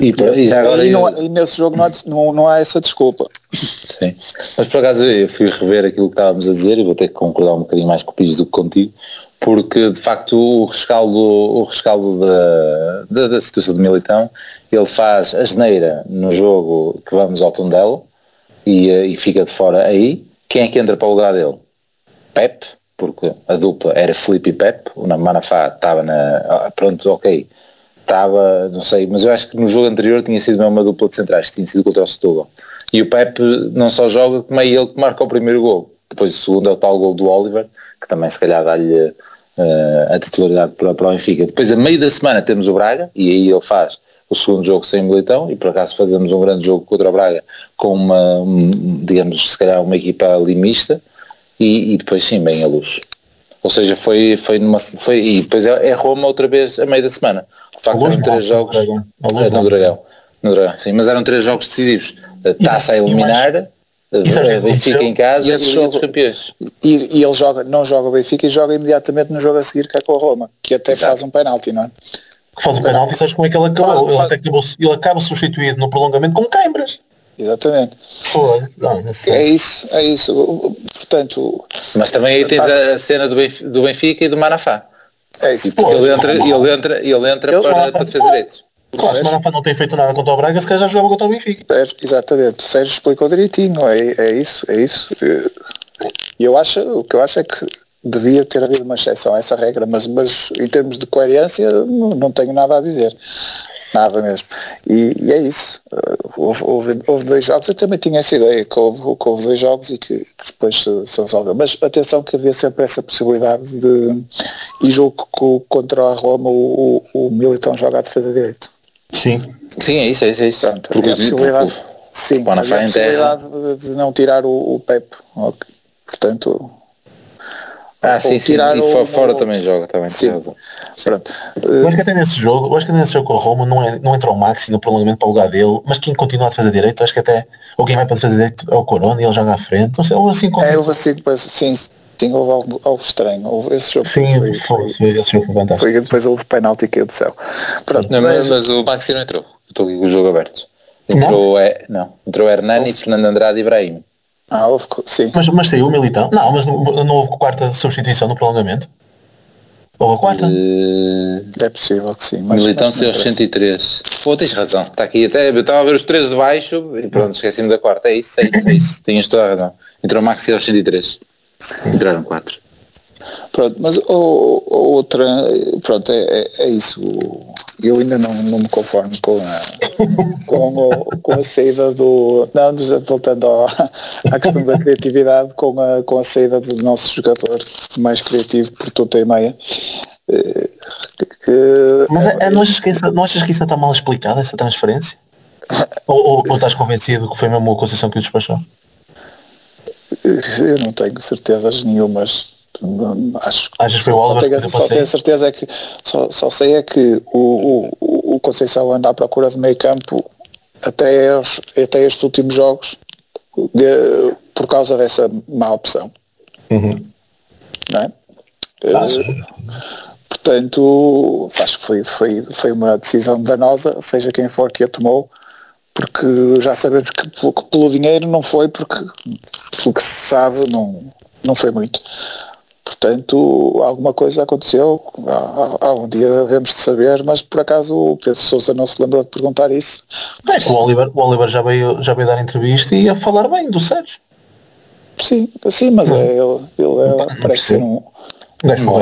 e, e, já agora e, não, e nesse jogo não há, não, não há essa desculpa. Sim. Mas por acaso eu fui rever aquilo que estávamos a dizer e vou ter que concordar um bocadinho mais com o Pires do que contigo, porque de facto o rescaldo, o rescaldo da, da, da situação de Militão, ele faz a geneira no jogo que vamos ao Tondelo, e, eh, e fica de fora aí. Quem é que entra para o lugar dele? Pep, porque a dupla era Felipe e Pep, o Manafá estava na. Ah, pronto, ok. Estava, não sei, mas eu acho que no jogo anterior tinha sido mesmo uma dupla de centrais, tinha sido contra o Setúbal. E o Pepe não só joga, como é ele que marca o primeiro gol. Depois o segundo é o tal gol do Oliver, que também se calhar dá-lhe uh, a titularidade para, para o Benfica. Depois a meio da semana temos o Braga, e aí ele faz o segundo jogo sem Militão, e por acaso fazemos um grande jogo contra o Braga com uma, digamos, se calhar uma equipa limista, e, e depois sim, bem a luz. Ou seja, foi, foi numa. Foi, e depois é, é Roma outra vez a meio da semana. De facto, eram três jogos. É, no Dragão. No Dragão, sim, mas eram três jogos decisivos. Taça a eliminar, é Benfica em casa e, esse jogo, dos campeões. E, e, ele joga, não joga o Benfica e joga imediatamente no jogo a seguir que é com a Roma, que até Exato. faz um penalti, não é? Faz um penalti, sabes como é que ele acabou? Ele, até acabou, ele acaba substituído no prolongamento com Cãibras. Exatamente. é isso, é isso. Portanto. Mas também aí tens a cena do Benfica, do Benfica e do Manafá. É isso. Pô, ele, entra, ele entra, ele entra ele para, para defesa direitos. Claro, se o Manafá não tem feito nada contra o Braga, se calhar já jogava contra o Benfica. É, exatamente. O Sérgio explicou direitinho. É, é isso, é isso. E eu acho, o que eu acho é que devia ter havido uma exceção a essa regra, mas, mas em termos de coerência não, não tenho nada a dizer. Nada mesmo. E, e é isso. Uh, houve, houve, houve, dois jogos, eu também tinha essa ideia que houve, que houve dois jogos e que, que depois se, se resolveu. Mas atenção que havia sempre essa possibilidade de. E jogo que contra a Roma o, o, o Militão joga a defesa direito. Sim. Sim, é isso, é isso. É isso. Portanto, Porque, a possibilidade, sim, a possibilidade de, de, não tirar o, o Pep. Portanto, ah, sim, sim, e fora também joga, também sim. Pronto. Eu acho que até nesse jogo, eu acho que até nesse jogo com o Roma não, é, não entra o Maxi no prolongamento para o lugar dele, mas quem continua a defesa direito, acho que até, ou quem vai para a defesa direito é o Corona e ele joga à frente, não sei, ou assim como... É, houve assim, sim, sim, houve algo, algo estranho, houve esse jogo sim, foi, foi, foi, esse jogo foi. Foi, depois houve penalti que caiu do céu. Pronto, não, mas, mas, o Maxi não entrou, estou aqui com o jogo aberto. Entrou, não, é, não entrou Hernani, Fernando Andrade e Ibrahim. Ah, houve, sim. Mas, mas saiu o Militão? Não, mas não, não houve quarta substituição no prolongamento? Houve a quarta? Uh... É possível que sim. Mas, Militão saiu aos 103. Pô, tens razão. Está aqui até. Eu estava a ver os três de baixo e pronto, esqueci-me da quarta. É isso, é isso, é isso. Tinhas toda a razão. Entrou o Maxi aos 103. Entraram quatro. Pronto, mas ou, outra, pronto, é, é, é, isso. Eu ainda não, não me conformo com a, com, o, com a saída do. Não, voltando ao, à questão da criatividade, com a, com a saída do nosso jogador mais criativo por tudo e meia. Eh, que, mas é, é, não, achas que isso, não achas que isso está mal explicado, essa transferência? ou, ou, ou estás convencido que foi mesmo a Conceição que o despachou? Eu não tenho certezas nenhumas acho que foi o só, tenho, só tenho a certeza é que só, só sei é que o, o, o Conceição anda à procura de meio campo até, os, até estes últimos jogos de, por causa dessa má opção. Uhum. Não é? Ah, uh, portanto, acho que foi, foi, foi uma decisão danosa, seja quem for que a tomou, porque já sabemos que, que pelo dinheiro não foi, porque pelo que se sabe não, não foi muito. Portanto, alguma coisa aconteceu, algum dia devemos de saber, mas por acaso o Pedro Sousa não se lembrou de perguntar isso. É que o Oliver, o Oliver já, veio, já veio dar entrevista e ia falar bem do Sérgio. Sim, sim, mas é, ele, ele é, parece ser um, um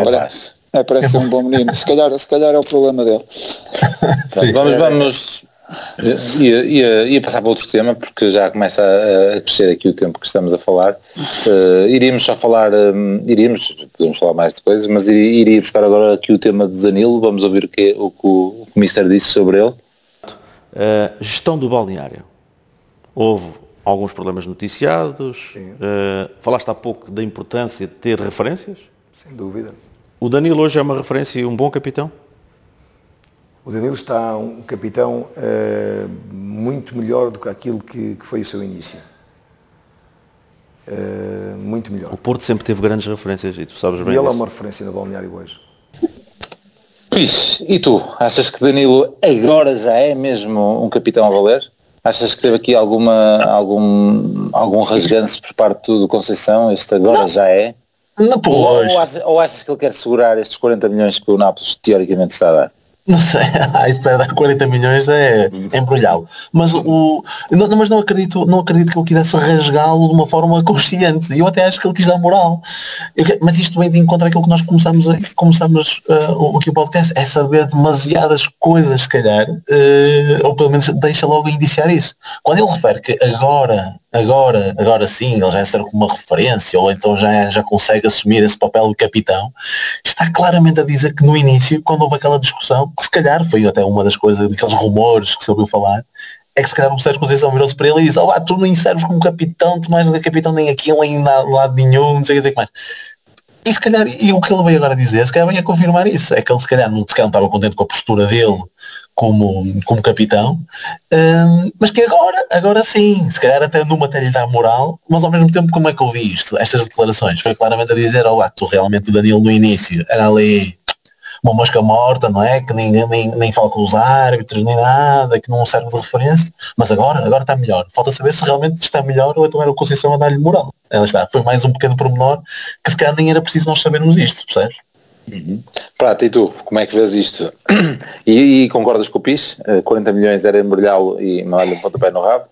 parece, é, parece ser um bom menino. Se calhar, se calhar é o problema dele. vamos, vamos, Ia, ia, ia, passar para outro tema porque já começa a, a, crescer aqui o tempo que estamos a falar. Uh, iríamos só falar, um, iríamos, podemos falar mais de coisas, mas iria, iria, buscar agora aqui o tema do Danilo, vamos ouvir o que o, que o, o Mister disse sobre ele. Uh, gestão do balneário. Houve alguns problemas noticiados, uh, falaste há pouco da importância de ter referências. Sem dúvida. O Danilo hoje é uma referência e um bom capitão? O Danilo está um capitão uh, muito melhor do que aquilo que, que foi o seu início. Uh, muito melhor. O Porto sempre teve grandes referências e tu sabes bem. E ele disso. é uma referência no balneário hoje. Luís, e tu? Achas que Danilo agora já é mesmo um capitão a valer? Achas que teve aqui alguma, algum, algum rasganço por parte do Conceição? Este agora não. já é? Não, ou, ou, achas, ou achas que ele quer segurar estes 40 milhões que o Nápoles teoricamente está a dar? Não sei, isso vai dar 40 milhões é embrulhá-lo. Mas, o, não, mas não acredito, não acredito que ele quisesse rasgá-lo de uma forma consciente. E eu até acho que ele quis dar moral. Eu, mas isto vem de encontrar aquilo que nós começamos, começamos uh, aqui o podcast, é saber demasiadas coisas, se calhar, uh, ou pelo menos deixa logo indiciar isso. Quando ele refere que agora agora, agora sim, ele já serve como uma referência, ou então já, já consegue assumir esse papel de capitão, está claramente a dizer que no início, quando houve aquela discussão, que se calhar foi até uma das coisas, daqueles rumores que se ouviu falar, é que se calhar o Sérgio Conceição virou-se para ele e disse, oh, ah, tu nem serves como capitão, tu não és capitão nem aqui, nem em lado nenhum, não sei o que mais. E se calhar, e o que ele veio agora dizer, se calhar vem a confirmar isso, é que ele se calhar não, se calhar não estava contente com a postura dele como, como capitão, um, mas que agora, agora sim, se calhar até numa até lhe dá moral, mas ao mesmo tempo como é que eu vi isto, estas declarações? Foi claramente a dizer, olá, tu realmente o Danilo no início era ali uma mosca morta, não é? Que nem, nem, nem fala com os árbitros, nem nada, que não serve de referência, mas agora, agora está melhor. Falta saber se realmente está melhor ou então era o Conceição a dar-lhe moral. Ela está, foi mais um pequeno pormenor que se calhar nem era preciso nós sabermos isto, percebes? Uhum. Prata, e tu, como é que vês isto? E, e concordas com o PIS? 40 milhões era embrulhá-lo e mandar-lhe um pontapé no rabo?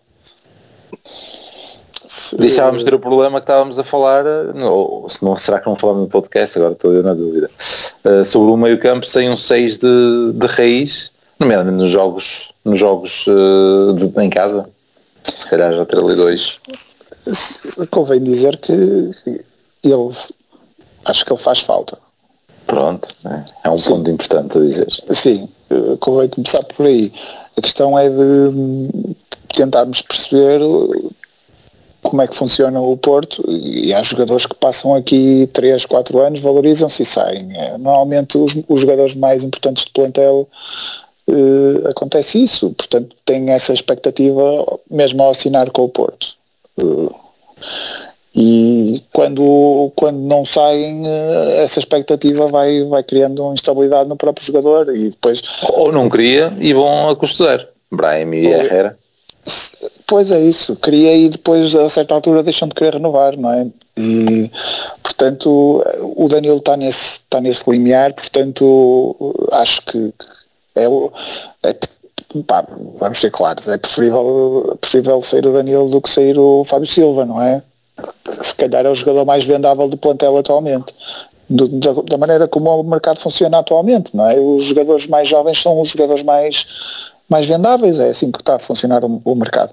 Deixávamos de ter o problema que estávamos a falar, ou, se não, será que não falamos no podcast, agora estou eu na dúvida, uh, sobre o meio campo sem um 6 de, de raiz, nomeadamente nos jogos, nos jogos uh, de, em casa, se calhar já ter ali dois. Convém dizer que ele, acho que ele faz falta. Pronto, é um Sim. ponto importante a dizer. Sim, eh, convém começar por aí. A questão é de hum, tentarmos perceber como é que funciona o Porto e há jogadores que passam aqui 3, 4 anos, valorizam-se e saem. É, normalmente os, os, jogadores mais importantes do plantel uh, acontece isso, portanto tem essa expectativa mesmo ao assinar com o Porto. Uh, e quando, quando não saem, uh, essa expectativa vai, vai criando uma instabilidade no próprio jogador e depois... Ou não cria e vão a custar. Brahim e Herrera. Pois é isso, queria e depois a certa altura deixam de querer renovar, não é? E portanto o Danilo está nesse, está nesse limiar, portanto acho que é, é pá, vamos ser claros, é preferível, preferível sair o Danilo do que sair o Fábio Silva, não é? Se calhar é o jogador mais vendável do plantel atualmente. Do, da, da, maneira como o mercado funciona atualmente, não é? Os jogadores mais jovens são os jogadores mais mais vendáveis, é assim que está a funcionar o, o mercado.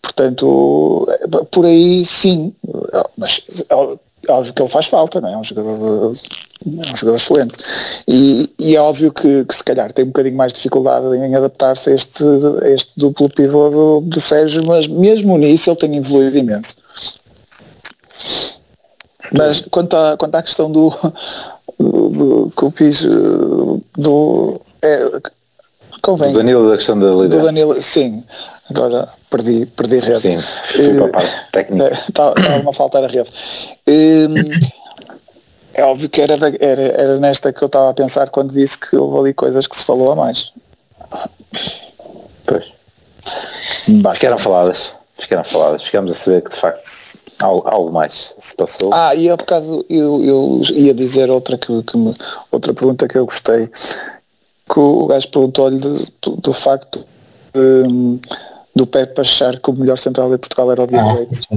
Portanto, por aí sim, mas óbvio que ele faz falta, não é? é um jogador, é um jogador excelente. E, e é óbvio que, que, se calhar tem um bocadinho mais de dificuldade em adaptar-se a este, a este duplo pivô do, do Sérgio, mas mesmo nisso ele tem evoluído imenso. Mas quanto à, quanto à questão do, do, do que eu fiz do, é, Convém. Do Danilo, da questão da liderança. Do Danilo, sim. Agora perdi, perdi a rede. Sim, fui para a parte técnica. Estava a faltar a rede. Um, é óbvio que era, era, era nesta que eu estava a pensar quando disse que houve ali coisas que se falou a mais. Pois. Ficaram faladas. Ficaram faladas. Ficamos a saber que de facto algo, algo mais se passou. Ah, e há bocado eu, eu ia dizer outra, que, que me, outra pergunta que eu gostei que o gajo perguntou-lhe do, facto de, do Pepe achar que o melhor central de Portugal era o Diego ah,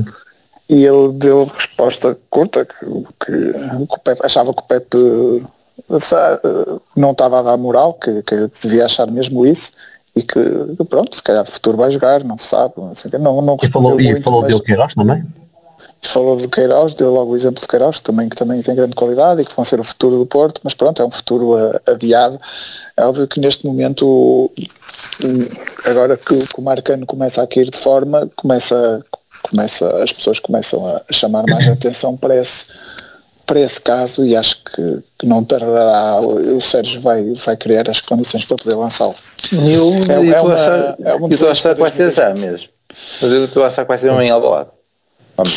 E ele deu resposta curta, que, que, que o Pepe, achava que o Pepe eh, não estava a dar moral, que, que devia achar mesmo isso, e que, pronto, se calhar o futuro vai jogar, não se sabe. Não, não e falou, muito, e falou mas... de Queiroz também? Falou do Queiroz, deu logo o exemplo de Queiroz, também, que também tem grande qualidade e que vão ser o futuro do Porto, mas pronto, é um futuro adiado. É óbvio que neste momento, agora que, que o Marcano começa a cair de forma, começa, começa, as pessoas começam a chamar mais atenção para esse, para esse caso e acho que, que não tardará, o Sérgio vai, vai criar as condições para poder lançá-lo. Eu, é, é, é estou a achar que vai ser já mesmo. Mas eu estou a achar que vai ser uma em Alvalade. Vamos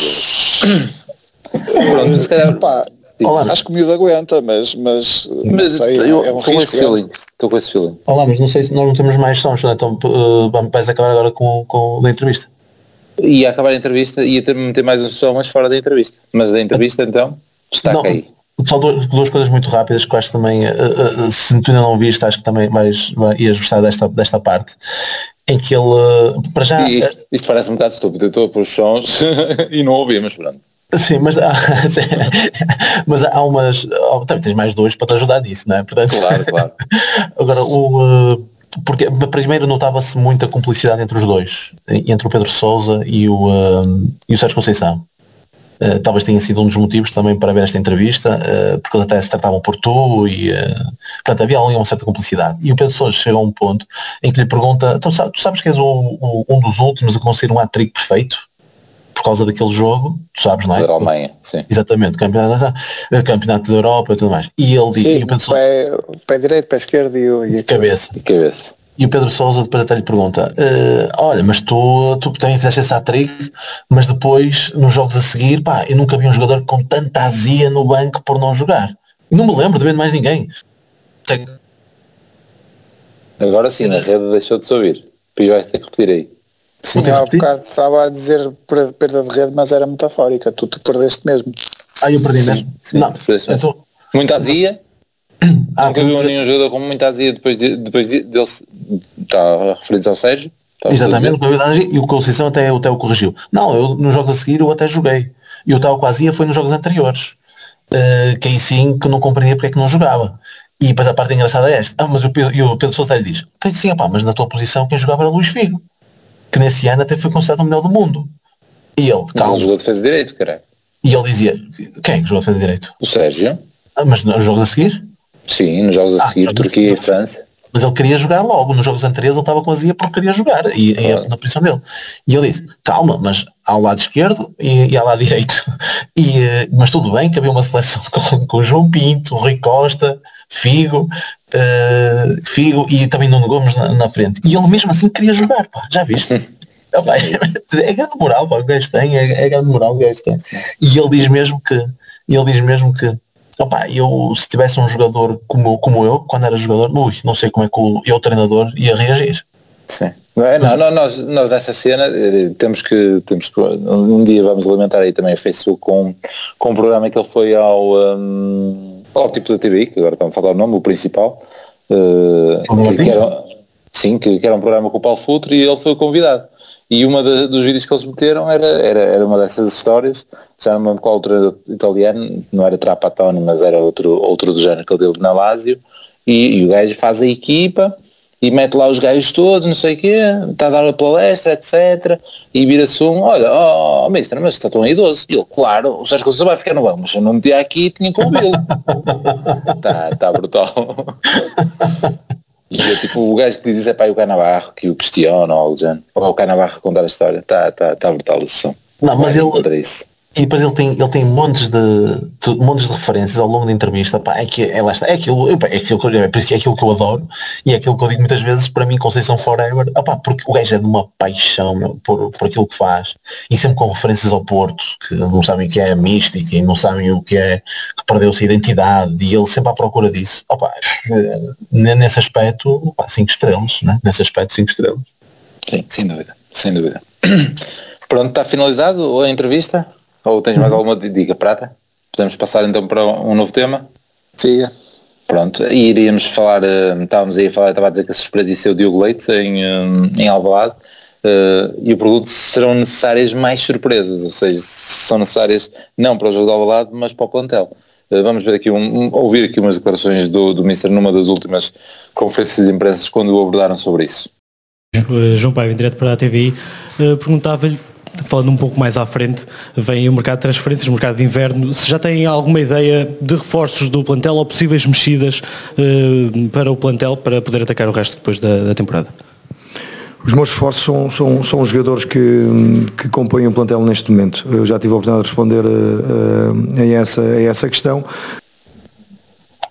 ver. Pronto, se calhar, pá, Olá, acho que o miúdo aguenta, mas, mas, mas sei, eu, é um com esse feeling. Estou com esse feeling. Olá, mas não sei se nós não temos mais sons, né? então uh, vamos acabar agora com, com a entrevista. Ia acabar a entrevista, ia ter, meter mais um som, mas fora da entrevista. Mas da entrevista então, está não, aí. Só duas, duas, coisas muito rápidas que acho também, uh, uh, se tu ainda não viste, acho que também vais, vais ias gostar desta, desta parte. Em que ele, para já... Isto, isto parece um bocado estúpido, eu estou a pôr os sons e não ouvi, mas pronto. Sim, mas há, mas há umas. Também tens mais dois para te ajudar nisso, não é? Portanto, claro, claro. Agora, o, porque primeiro notava-se muita cumplicidade entre os dois, entre o Pedro Sousa e o, e o Sérgio Conceição. Uh, talvez tenha sido um dos motivos também para ver esta entrevista, uh, porque eles até se tratavam por tu e uh, portanto havia ali uma certa cumplicidade. E o Pedro Sousa chega a um ponto em que lhe pergunta, tu sabes, tu sabes que és o, o, um dos últimos a conseguir um hat-trick perfeito? por causa daquele jogo, tu sabes, não é? Da Alemanha, sim. Exatamente, campeonato, campeonato da Europa e tudo mais. E ele sim, e pensou, pé, pé direito, pé esquerdo e, e a cabeça. E cabeça. E o Pedro Sousa depois até lhe pergunta, uh, olha, mas tu, tu também fizeste essa atriz, mas depois, nos jogos a seguir, pá, eu nunca vi um jogador com tanta azia no banco por não jogar. E não me lembro de ver mais ninguém. Tem... Agora sim, na rede deixou de se ouvir. E vai ter que repetir aí. Sim, há bocado estava a dizer perda de rede, mas era metafórica. Tu te perdeste mesmo. Ah, eu perdi mesmo? Sim, não. Então... Muita azia? Ah, Nunca viu nenhum jogador com muita azia depois, de, depois de, dele está referido ao Sérgio? Exatamente, e o Conceição até, até o corrigiu. Não, eu nos jogos a seguir eu até joguei. E o tal com a azia foi nos jogos anteriores. Uh, que aí sim que não compreendia porque é que não jogava. E depois a parte engraçada é esta. Ah, mas o Pedro, e o Pedro Sousa diz, sim, opá, mas na tua posição quem jogava era Luís Figo que nesse ano até foi considerado o melhor do mundo. E ele, calma. Ele jogou defesa de direito, caralho. E ele dizia, quem jogou defesa de direito? O Sérgio. Ah, mas nos jogos a seguir? Sim, nos jogos a ah, seguir, Turquia e França. Mas ele queria jogar logo, nos jogos anteriores ele estava com azia porque queria jogar, e, ah. na posição dele. E ele disse, calma, mas ao lado esquerdo e, e ao lado direito. E, eh, mas tudo bem que havia uma seleção com, com João Pinto, Rui Costa, Figo, uh, Figo e também Nuno Gomes na, na, frente. E ele mesmo assim queria jogar, pá, já viste? é, é grande moral, pá, o gajo tem, é, é grande moral o gajo tem. E ele diz mesmo que, ele diz mesmo que Opa, eu se tivesse um jogador como, como eu, quando era jogador, ui, não sei como é que o, eu, treinador, ia reagir. Sim. Não, é, não, não, nós, nós nessa cena eh, temos que, temos que um dia vamos alimentar aí também o Facebook com, com um programa que ele foi ao, um, ao tipo da TV, que agora estamos a falar o nome, o principal. Uh, que, que era, sim, que, que, era um programa com o Paulo Futre e ele foi convidado. E uma da, dos vídeos que eles meteram era, era, era uma dessas histórias, já não me lembro qual outro italiano, não era Trapattoni, mas era outro, outro do género que ele deu na Lazio, e, e, o gajo faz a equipa e mete lá os gajos todos, não sei o quê, está a dar a palestra, etc. E vira-se um, olha, oh, mister, mas está tão idoso. E ele, claro, o Sérgio Conceição vai ficar no banco, mas eu não metia aqui tinha com ele. Está tá brutal. E é tipo o gajo que diz isso é para o Canabarro que o questiona ou algo Ou o Canabarro contar a história. Está tá, tá brutal o som. Não, mas ele, e depois ele tem, ele tem montes de, de, montes de referências ao longo da entrevista. Pá, é, que, é, lá está, é, aquilo, é, aquilo que, é, isso que é aquilo que eu adoro e é aquilo que eu digo muitas vezes para mim Conceição Forever, opá, porque o gajo é de uma paixão meu, por, por aquilo que faz e sempre com referências ao Porto, que não sabem o que é mística e não sabem o que é que perdeu-se a identidade e ele sempre à procura disso. Nesse aspecto, opá, cinco estrelas, né? nesse aspecto cinco estrelas. Sim, sem dúvida, sem dúvida. Pronto, está finalizado a entrevista? Ou tens mais alguma dica prata? Podemos passar então para um novo tema? Sim. Pronto, e iríamos falar, uh, estávamos aí a falar, estava a dizer que a surpresa ia ser o Diogo Leite em, um, em Alvalade, uh, e eu pergunto se serão necessárias mais surpresas, ou seja, se são necessárias não para o jogo de Alvalade, mas para o plantel. Vamos ver aqui um, ouvir aqui umas declarações do, do Mister numa das últimas conferências de imprensa quando o abordaram sobre isso. João Pai, em direto para a TVI, perguntava-lhe falando um pouco mais à frente, vem o mercado de transferências, o mercado de inverno. Se já têm alguma ideia de reforços do plantel ou possíveis mexidas uh, para o plantel para poder atacar o resto depois da, da temporada? Os meus esforços são, são, são os jogadores que, que compõem o plantel neste momento. Eu já tive a oportunidade de responder uh, a, essa, a essa questão.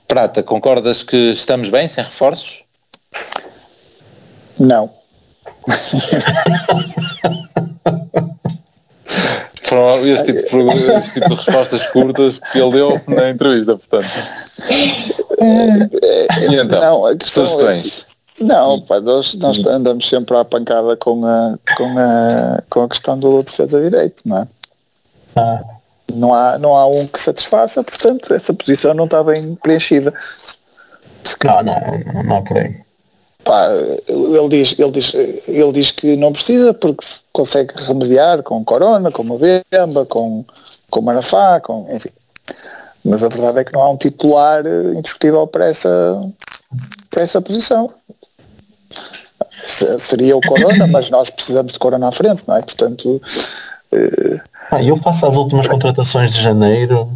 Prata, concordas que estamos bem sem reforços? Não. Foram esse tipo, de, esse tipo de respostas curtas que ele deu na entrevista, portanto. E então, não, a questão sugestões? É, não, pá, nós, nós andamos sempre à pancada com a, com a, com a questão do defesa direito, não é? Ah. não há, não há um que satisfaça, portanto essa posição não está bem preenchida. Não, não, não há por aí. Pá, ele, diz, ele, diz, ele diz que não precisa porque consegue remediar com Corona, com Movemba, com, com Manafá, com, enfim. Mas a verdade é que não há um titular indiscutível para essa, para essa posição. Seria o Corona, mas nós precisamos de Corona à frente, não é? Portanto, ah, eu faço as últimas contratações de janeiro.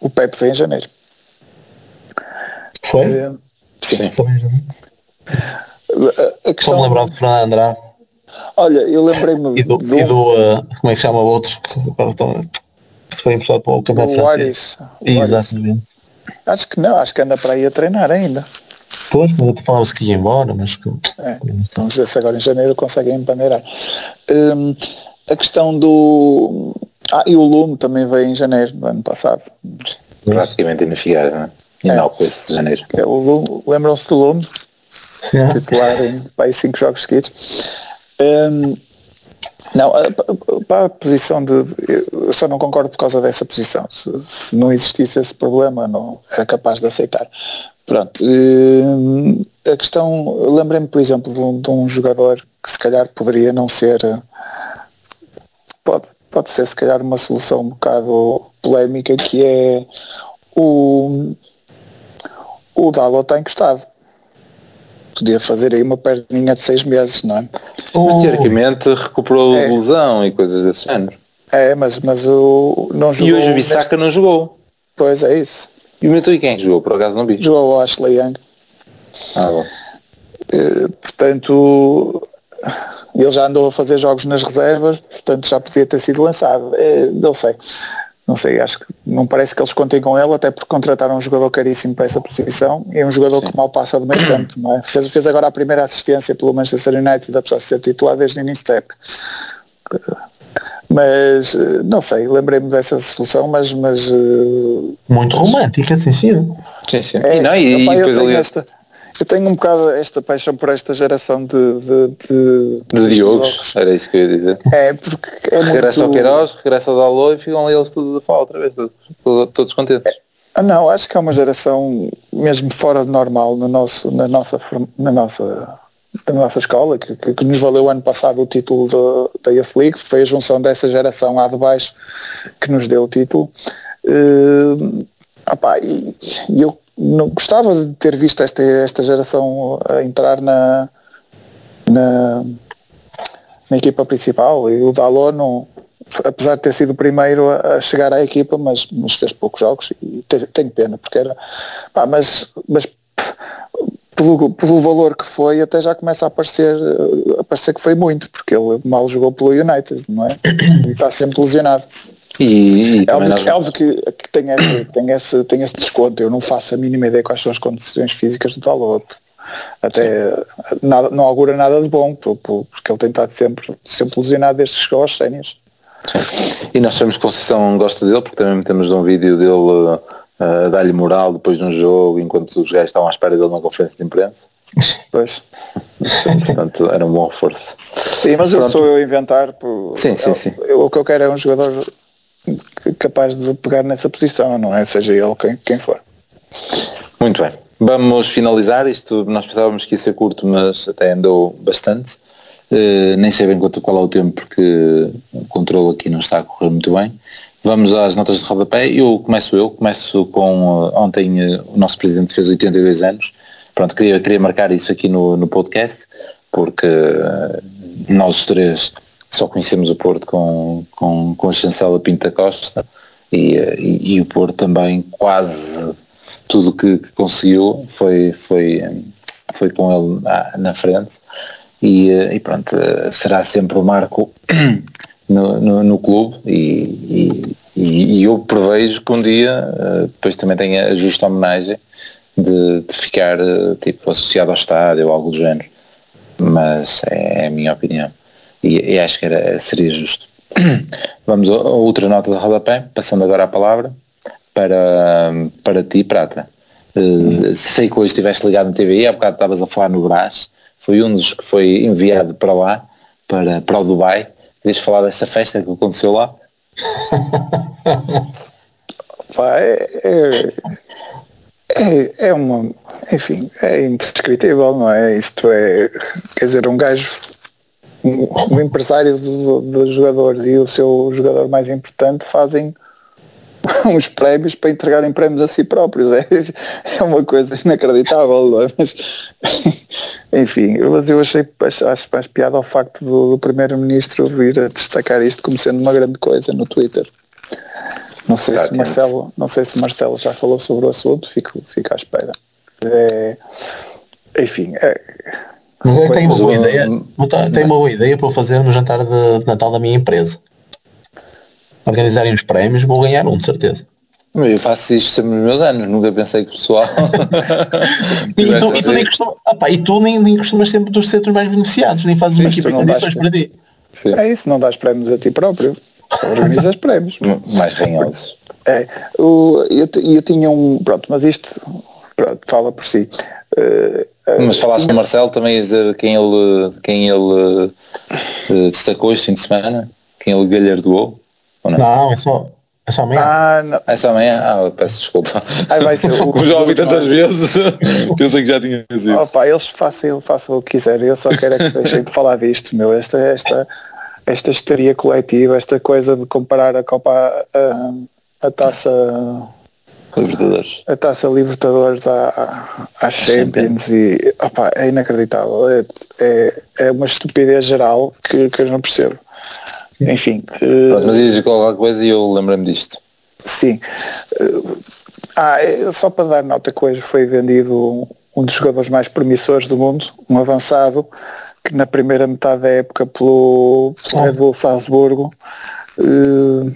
O Pepe foi em janeiro. Foi? Uh, sim. A, a questão... lembrar de Fernando Andrade. Olha, eu lembrei-me e do, do... E do uh, como é que chama o outro? Que foi emprestado para o campeonato francês. Exatamente. Acho que não, acho que anda para aí a treinar ainda. Pois, mas eu te falava que ia embora, mas que... É, vamos ver se agora em janeiro conseguem empaneirar. Hum, a questão do... Ah, e o Lume também veio em janeiro do ano passado. Praticamente na Figueira, não é? E é. não, de janeiro. É, lembram-se do Lume? É. Titular em vai, cinco jogos seguidos. Hum, não, para a posição de. Eu só não concordo por causa dessa posição. Se, se não existisse esse problema, não era capaz de aceitar. Pronto. Eh, a questão, lembrei-me, por exemplo, de um, de um, jogador que se calhar poderia não ser. Pode, pode ser se calhar uma solução um bocado polémica que é o. O Dalo está encostado. Podia fazer aí uma perninha de seis meses, não é? Mas teoricamente recuperou é. lesão e coisas desse género. É, mas, mas o não jogou. E hoje o Bissaca neste... não jogou. Pois é isso. E o Metal quem é jogou? Por acaso não vi. Jogou o Ashley Young. Ah, bom. Uh, portanto, ele já andou a fazer jogos nas reservas, portanto já podia ter sido lançado. Uh, não sei. Não sei, acho que não parece que eles contem com ele, até porque contrataram um jogador caríssimo para essa posição e é um jogador Sim. que mal passa do meio campo, não é? Fez, fez agora a primeira assistência pelo Manchester United, apesar de ser titular desde o início da época. Mas eh, não sei, lembrei-me dessa solução, mas. mas eh, Muito romântica, sim, sim. Sim, sim. É, e, não, e, opa, e eu, tenho ali... esta, eu tenho um bocado esta paixão por esta geração de. De, de, de Diogos, era isso que eu ia dizer. É, porque é regressa muito... ao Queiroz, regressa ao Dalô e ficam ali eles tudo de fala outra vez, todos, todos contentes. Ah, não, acho que é uma geração mesmo fora de normal no nosso, na, nossa, na nossa da nossa escola, que, que, que, nos valeu ano passado o título da Youth League, foi a junção dessa geração lá de baixo que nos deu o título. Uh, opá, e, e, eu não, gostava de ter visto esta, esta geração a entrar na, na, na equipa principal e o Dalot não, apesar de ter sido o primeiro a, chegar à equipa, mas, mas fez poucos jogos e tenho pena, porque era pá, mas, mas pelo, pelo valor que foi, até já começa a aparecer, a parecer que foi muito, porque ele mal jogou pelo United, não é? E está sempre lesionado. E, e é, óbvio que, é óbvio que, que tem, esse, tem, esse, tem esse desconto. Eu não faço a mínima ideia quais são as condições físicas do tal Até nada, não augura nada de bom, porque ele tem estado sempre, sempre lesionado desde que chegou aos sénios. E nós sabemos que a Conceição gosta dele, porque também temos um vídeo dele uh, dar-lhe moral depois de um jogo enquanto os gajos estavam à espera dele na conferência de imprensa. Pois. Portanto, era um bom reforço. Sim, mas eu sou eu a inventar. Por, sim, sim, sim. Eu, o que eu quero é um jogador capaz de pegar nessa posição, não é? Seja ele quem, quem for. Muito bem. Vamos finalizar isto. Nós pensávamos que ia ser curto, mas até andou bastante. Uh, nem sei bem quanto, qual é o tempo porque o controle aqui não está a correr muito bem. Vamos às notas de rodapé. Eu começo eu, começo com uh, ontem uh, o nosso presidente fez 82 anos. Pronto, queria, queria marcar isso aqui no, no podcast, porque nós três só conhecemos o Porto com, com, com a chancela Pinta Costa e, e, e, o Porto também quase tudo que, que conseguiu foi, foi, foi com ele na, na frente. E, e pronto, será sempre o Marco no, no, no clube e, e, e, eu prevejo que um dia depois também tenha a justa homenagem de, de ficar tipo associado ao estádio ou algo do género. Mas é, é a minha opinião e, e, acho que era, seria justo vamos a, outra nota de rodapé passando agora a palavra para, para ti Prata uh, sei que hoje estiveste ligado no TVI há bocado estavas a falar no Brás foi um dos que foi enviado para lá para, para o Dubai Querias falar dessa festa que aconteceu lá? Pá, é, é, é, é uma. Enfim, é indescritível, não é? Isto é. Quer dizer, um gajo. Um empresário dos jogadores e o seu jogador mais importante fazem uns prémios para entregarem prémios a si próprios. É, é uma coisa inacreditável, não é? Mas, enfim, mas eu achei, acho mais piada ao facto do, do Primeiro-Ministro vir a destacar isto como sendo uma grande coisa no Twitter. Não sei se Marcelo, não sei se Marcelo já falou sobre o assunto, fico, fico à espera. É, enfim, é, eu tenho uma boa ideia, tenho uma boa ideia para fazer no jantar de Natal da minha empresa. Organizarem os prémios, vou ganhar um, de certeza. Eu faço isto sempre nos meus anos, nunca pensei que o pessoal. e, tu, e, tu nem costumas, opa, e tu nem, nem costumas sempre dos centros mais beneficiados, nem fazes uma equipa de condições para ti. Sim. É isso, não dás prémios a ti próprio. Organizas prémios. Mais ranhosos. É, o, eu, eu tinha um. Pronto, mas isto pronto, fala por si. Uh, mas falaste do Marcelo também a dizer quem ele, quem ele uh, destacou este fim de semana, quem ele galhardoou? Ou não? não, é só. É só amanhã? Ah, não. É só amanhã? Ah, peço desculpa. Aí vai ser o, Como já ouvi tantas vezes, pensei que já tinha dito. Opa, eles façam, façam o que quiserem, eu só quero é que deixem de falar disto, meu. Esta, esta, esta histeria coletiva, esta coisa de comparar a Copa a, a taça Libertadores. A taça Libertadores à, à Champions e opa, é inacreditável. É, é, é, uma estupidez geral que, que eu não percebo. Enfim. Pronto, mas dizes qualquer coisa e eu lembrei-me disto. Sim. Ah, é, só para dar nota que hoje foi vendido um dos jogadores mais promissores do mundo, um avançado, que na primeira metade da época pelo, pelo Red Bull Salzburgo uh,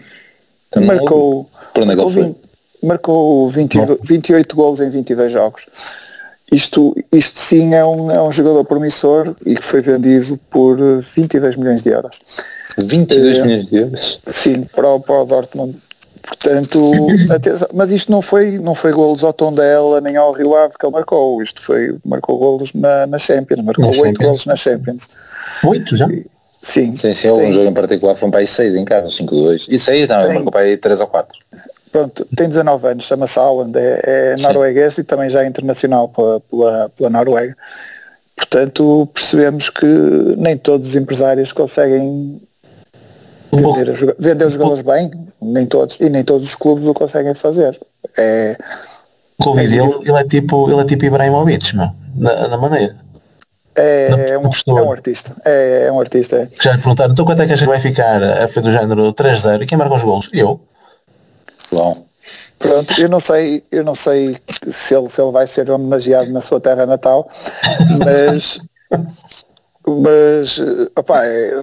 marcou, marcou, 20, marcou 20, 28 gols em 22 jogos. Isto, isto sim é um, é um jogador promissor e que foi vendido por 22 milhões de euros. 22 uh, milhões de euros? Sim, para o, para o Dortmund. Portanto, atenção, mas isto não foi, não foi golos ao Tondela nem ao Rio Ave que ele marcou, isto foi, marcou golos na, na Champions, marcou oito golos na Champions. Oito já? Sim. Sim, sim, um jogo em particular foram para aí seis em casa, 5-2. E seis não, ele marcou para aí três ou quatro. Pronto, tem 19 anos, chama-se Alan, é, é norueguês e também já é internacional pela, pela, pela Noruega. Portanto, percebemos que nem todos os empresários conseguem vender, vender os jogadores bem, nem todos, e nem todos os clubes o conseguem fazer. É, Covid, é, ele, ele, é tipo, ele é tipo Ibrahimovic, meu, na, na maneira. É, na, é, um, é, um, artista. É, é um artista. É. Já lhe perguntaram, então quanto é que a gente vai ficar a do género 3-0 e quem marca os golos? Eu. Bom. Pronto, eu não sei, eu não sei se ele, se ele vai ser homenageado na sua terra natal, mas mas opa, é,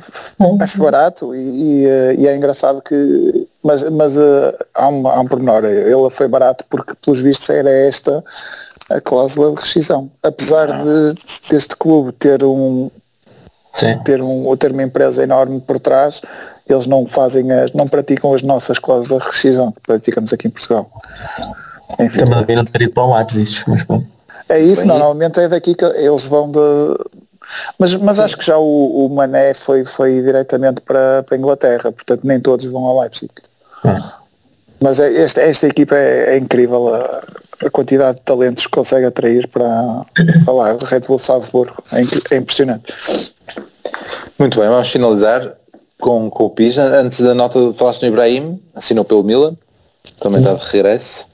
acho barato e, e, eh, e, é engraçado que mas, mas uh, há, um, há um pormenor, ele foi barato porque pelos vistos era esta a cláusula de rescisão apesar ah. de deste clube ter um Sim. ter um ter uma empresa enorme por trás eles não fazem as, não praticam as nossas cláusulas de rescisão que praticamos aqui em Portugal enfim, também não ter ido para o Leipzig mas bom é isso, Bem, normalmente é daqui que eles vão de mas, mas acho que já o, o, Mané foi, foi diretamente para, para a Inglaterra, portanto nem todos vão ao Leipzig. Ah. Mas é, esta, esta equipa é, é incrível, a, a, quantidade de talentos que consegue atrair para, para lá, o Red Bull Salzburgo, é, é, impressionante. Muito bem, vamos finalizar com, com o Pisa. Antes da nota, falaste no Ibrahim, assinou pelo Milan, também está de regresso.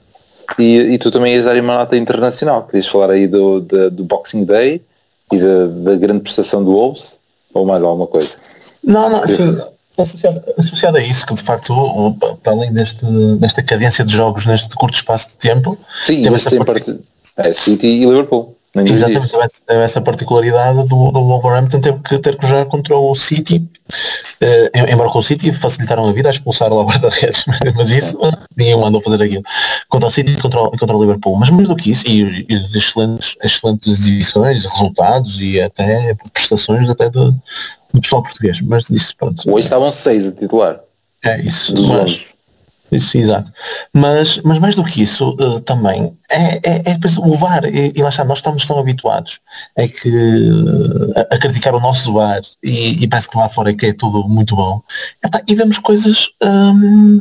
E, e tu também ias dar uma nota internacional, querias falar aí do, do, do Boxing Day e da, da grande prestação do Wolves ou mais alguma coisa? Não, não, assim, associado, associado a isso, que de facto, para além deste, desta cadência de jogos neste curto espaço de tempo, Sim, teve essa part... é City e Liverpool. Exatamente, teve essa particularidade do, do Wolverhampton ter que, ter que jogar contra o City, uh, embora com o City facilitaram a vida a expulsar o guarda-redes, mas isso ninguém mandou fazer aquilo. Contra o City e contra, o, contra o Liverpool. Mas mais do que isso, e, e excelentes, excelentes exibições, resultados e até prestações até do, do pessoal português. Mas isso pronto. Hoje estavam seis a titular. É isso. Dos mas, isso, exato. Mas, mas mais do que isso, uh, também, é, é, é o VAR, e, e, lá está, nós estamos tão habituados é que, uh, a, a, criticar o nosso VAR e, e, parece que lá fora é que é tudo muito bom. e vemos coisas. Um,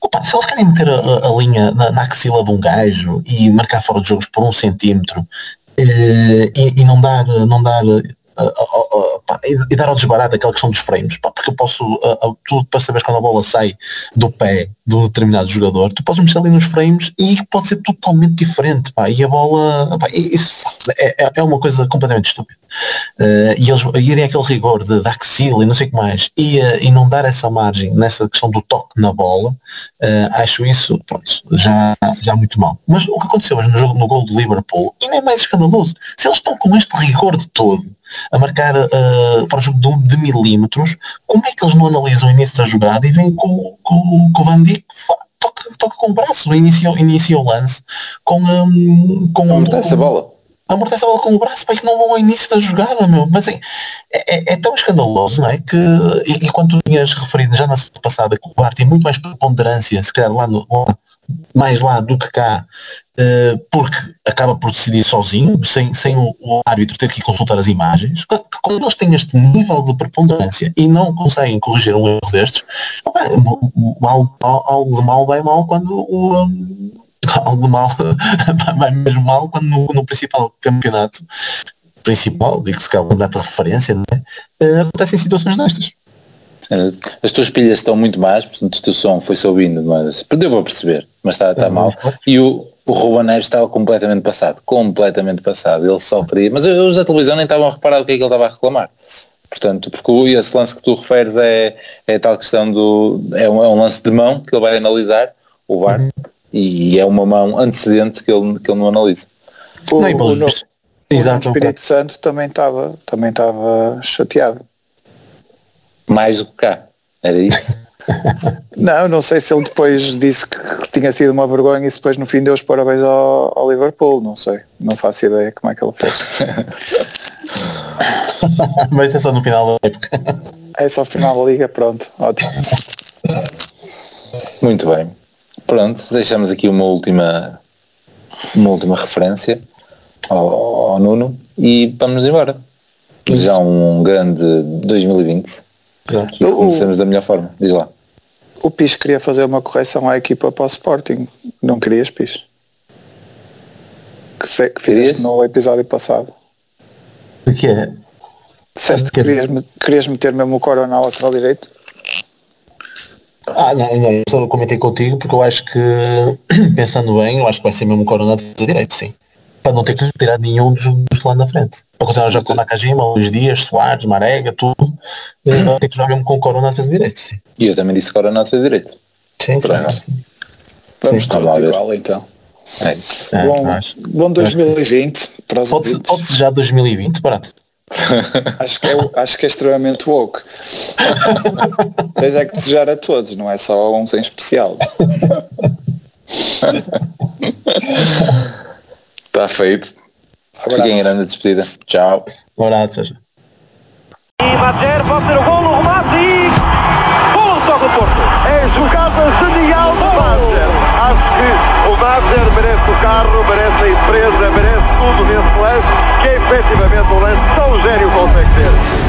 opa, se eles querem meter a, a linha na, na, axila de um gajo e marcar fora de jogos por um centímetro uh, e, e, não dar, não dar e, dar ao desbarato aquela questão dos frames, pá, porque eu posso, uh, tu para saberes quando a bola sai do pé de um determinado jogador, tu podes mexer ali nos frames e pode ser totalmente diferente, pá, e a bola, pá, isso é, é, é uma coisa completamente estúpida. Uh, e eles irem aquele rigor de, axila e não sei o que mais, e, uh, e não dar essa margem nessa questão do toque na bola, uh, acho isso, pronto, já, já muito mal. Mas o que aconteceu hoje no jogo no gol do Liverpool, e nem é mais escandaloso, se eles estão com este rigor de todo, a marcar uh, fora jogo de, de, milímetros, como é que eles não analisam o início da jogada e vêm com, com, com o Van Dijk toca, toca com o braço, inicia, inicia o lance com, um, com amortece a bola. Amortece a bola com o braço, mas não vão ao início da jogada, meu. Mas assim, é, é, é tão escandaloso, não é? Que, e, e quando tu tinhas referido já na semana passada que o VAR tem muito mais preponderância, se calhar lá, no, lá mais lá do que cá, uh, porque acaba por decidir sozinho, sem, sem o, o, árbitro ter que consultar as imagens. Quando eles têm este nível de preponderância e não conseguem corrigir um erro destes, mal, algo de mal vai mal quando o. Algo de mal vai mesmo mal quando no, no principal campeonato principal, digo se calhar um campeonato de referência, é? Uh, acontecem situações destas. Eh, as tuas pilhas estão muito más, portanto o teu som foi subindo, mas perdeu para perceber, mas está, está mal. E o, o Ruben Neves estava completamente passado, completamente passado. Ele sofria, mas os da televisão nem estavam a reparar o que é que ele estava a reclamar. Portanto, porque esse lance que tu referes é, é tal questão do. É um, é um lance de mão que ele vai analisar, o VAR, uhum. e é uma mão antecedente que ele, que ele não analisa. O, não, o, Exato, o Espírito Santo também estava também estava chateado mais do que cá. Era isso? não, não sei se ele depois disse que tinha sido uma vergonha e depois no fim deu os parabéns ao, ao Liverpool, não sei. Não faço ideia como é que ele fez. Mas é só no final da época. É só no final da liga, pronto. Ótimo. Muito bem. Pronto, deixamos aqui uma última uma última referência ao, ao Nuno e vamos embora. Já um grande 2020 Exato. Começamos da melhor forma, diz lá. O Pis queria fazer uma correção à equipa para o Sporting. Não querias, Pis? Que, fe, que fizeste no episódio passado. O que é? Disseste que querias, querias meter mesmo o Corona lateral direito? Ah, não, não, eu só comentei contigo porque eu acho que, pensando bem, eu acho que vai ser mesmo o Corona de direito, sim para não ter que tirar nenhum dos, dos lá na frente. Para continuar já com Nakajima, Luís Dias, Soares, Marega, tudo, uhum. ter que jogar mesmo com o Corona a fazer direito. E eu também disse Corona a fazer direito. Sim, claro. Vamos sim, todos igual então. É. É, bom, acho, bom 2020 para os pode, pode já 2020, barato. acho, que é, acho que é extremamente woke. Tens é que desejar a todos, não é só a uns em especial. Está feito. Um Fiquem em grande despedida. Tchau. Um abraço, Sérgio. E Madger pode ser o golo, o remate e... Golo só do Porto. É jogada genial do Madger. Acho que o Madger merece o carro, merece a empresa, merece tudo nesse lance, que é efetivamente um lance tão gênio consegue ter.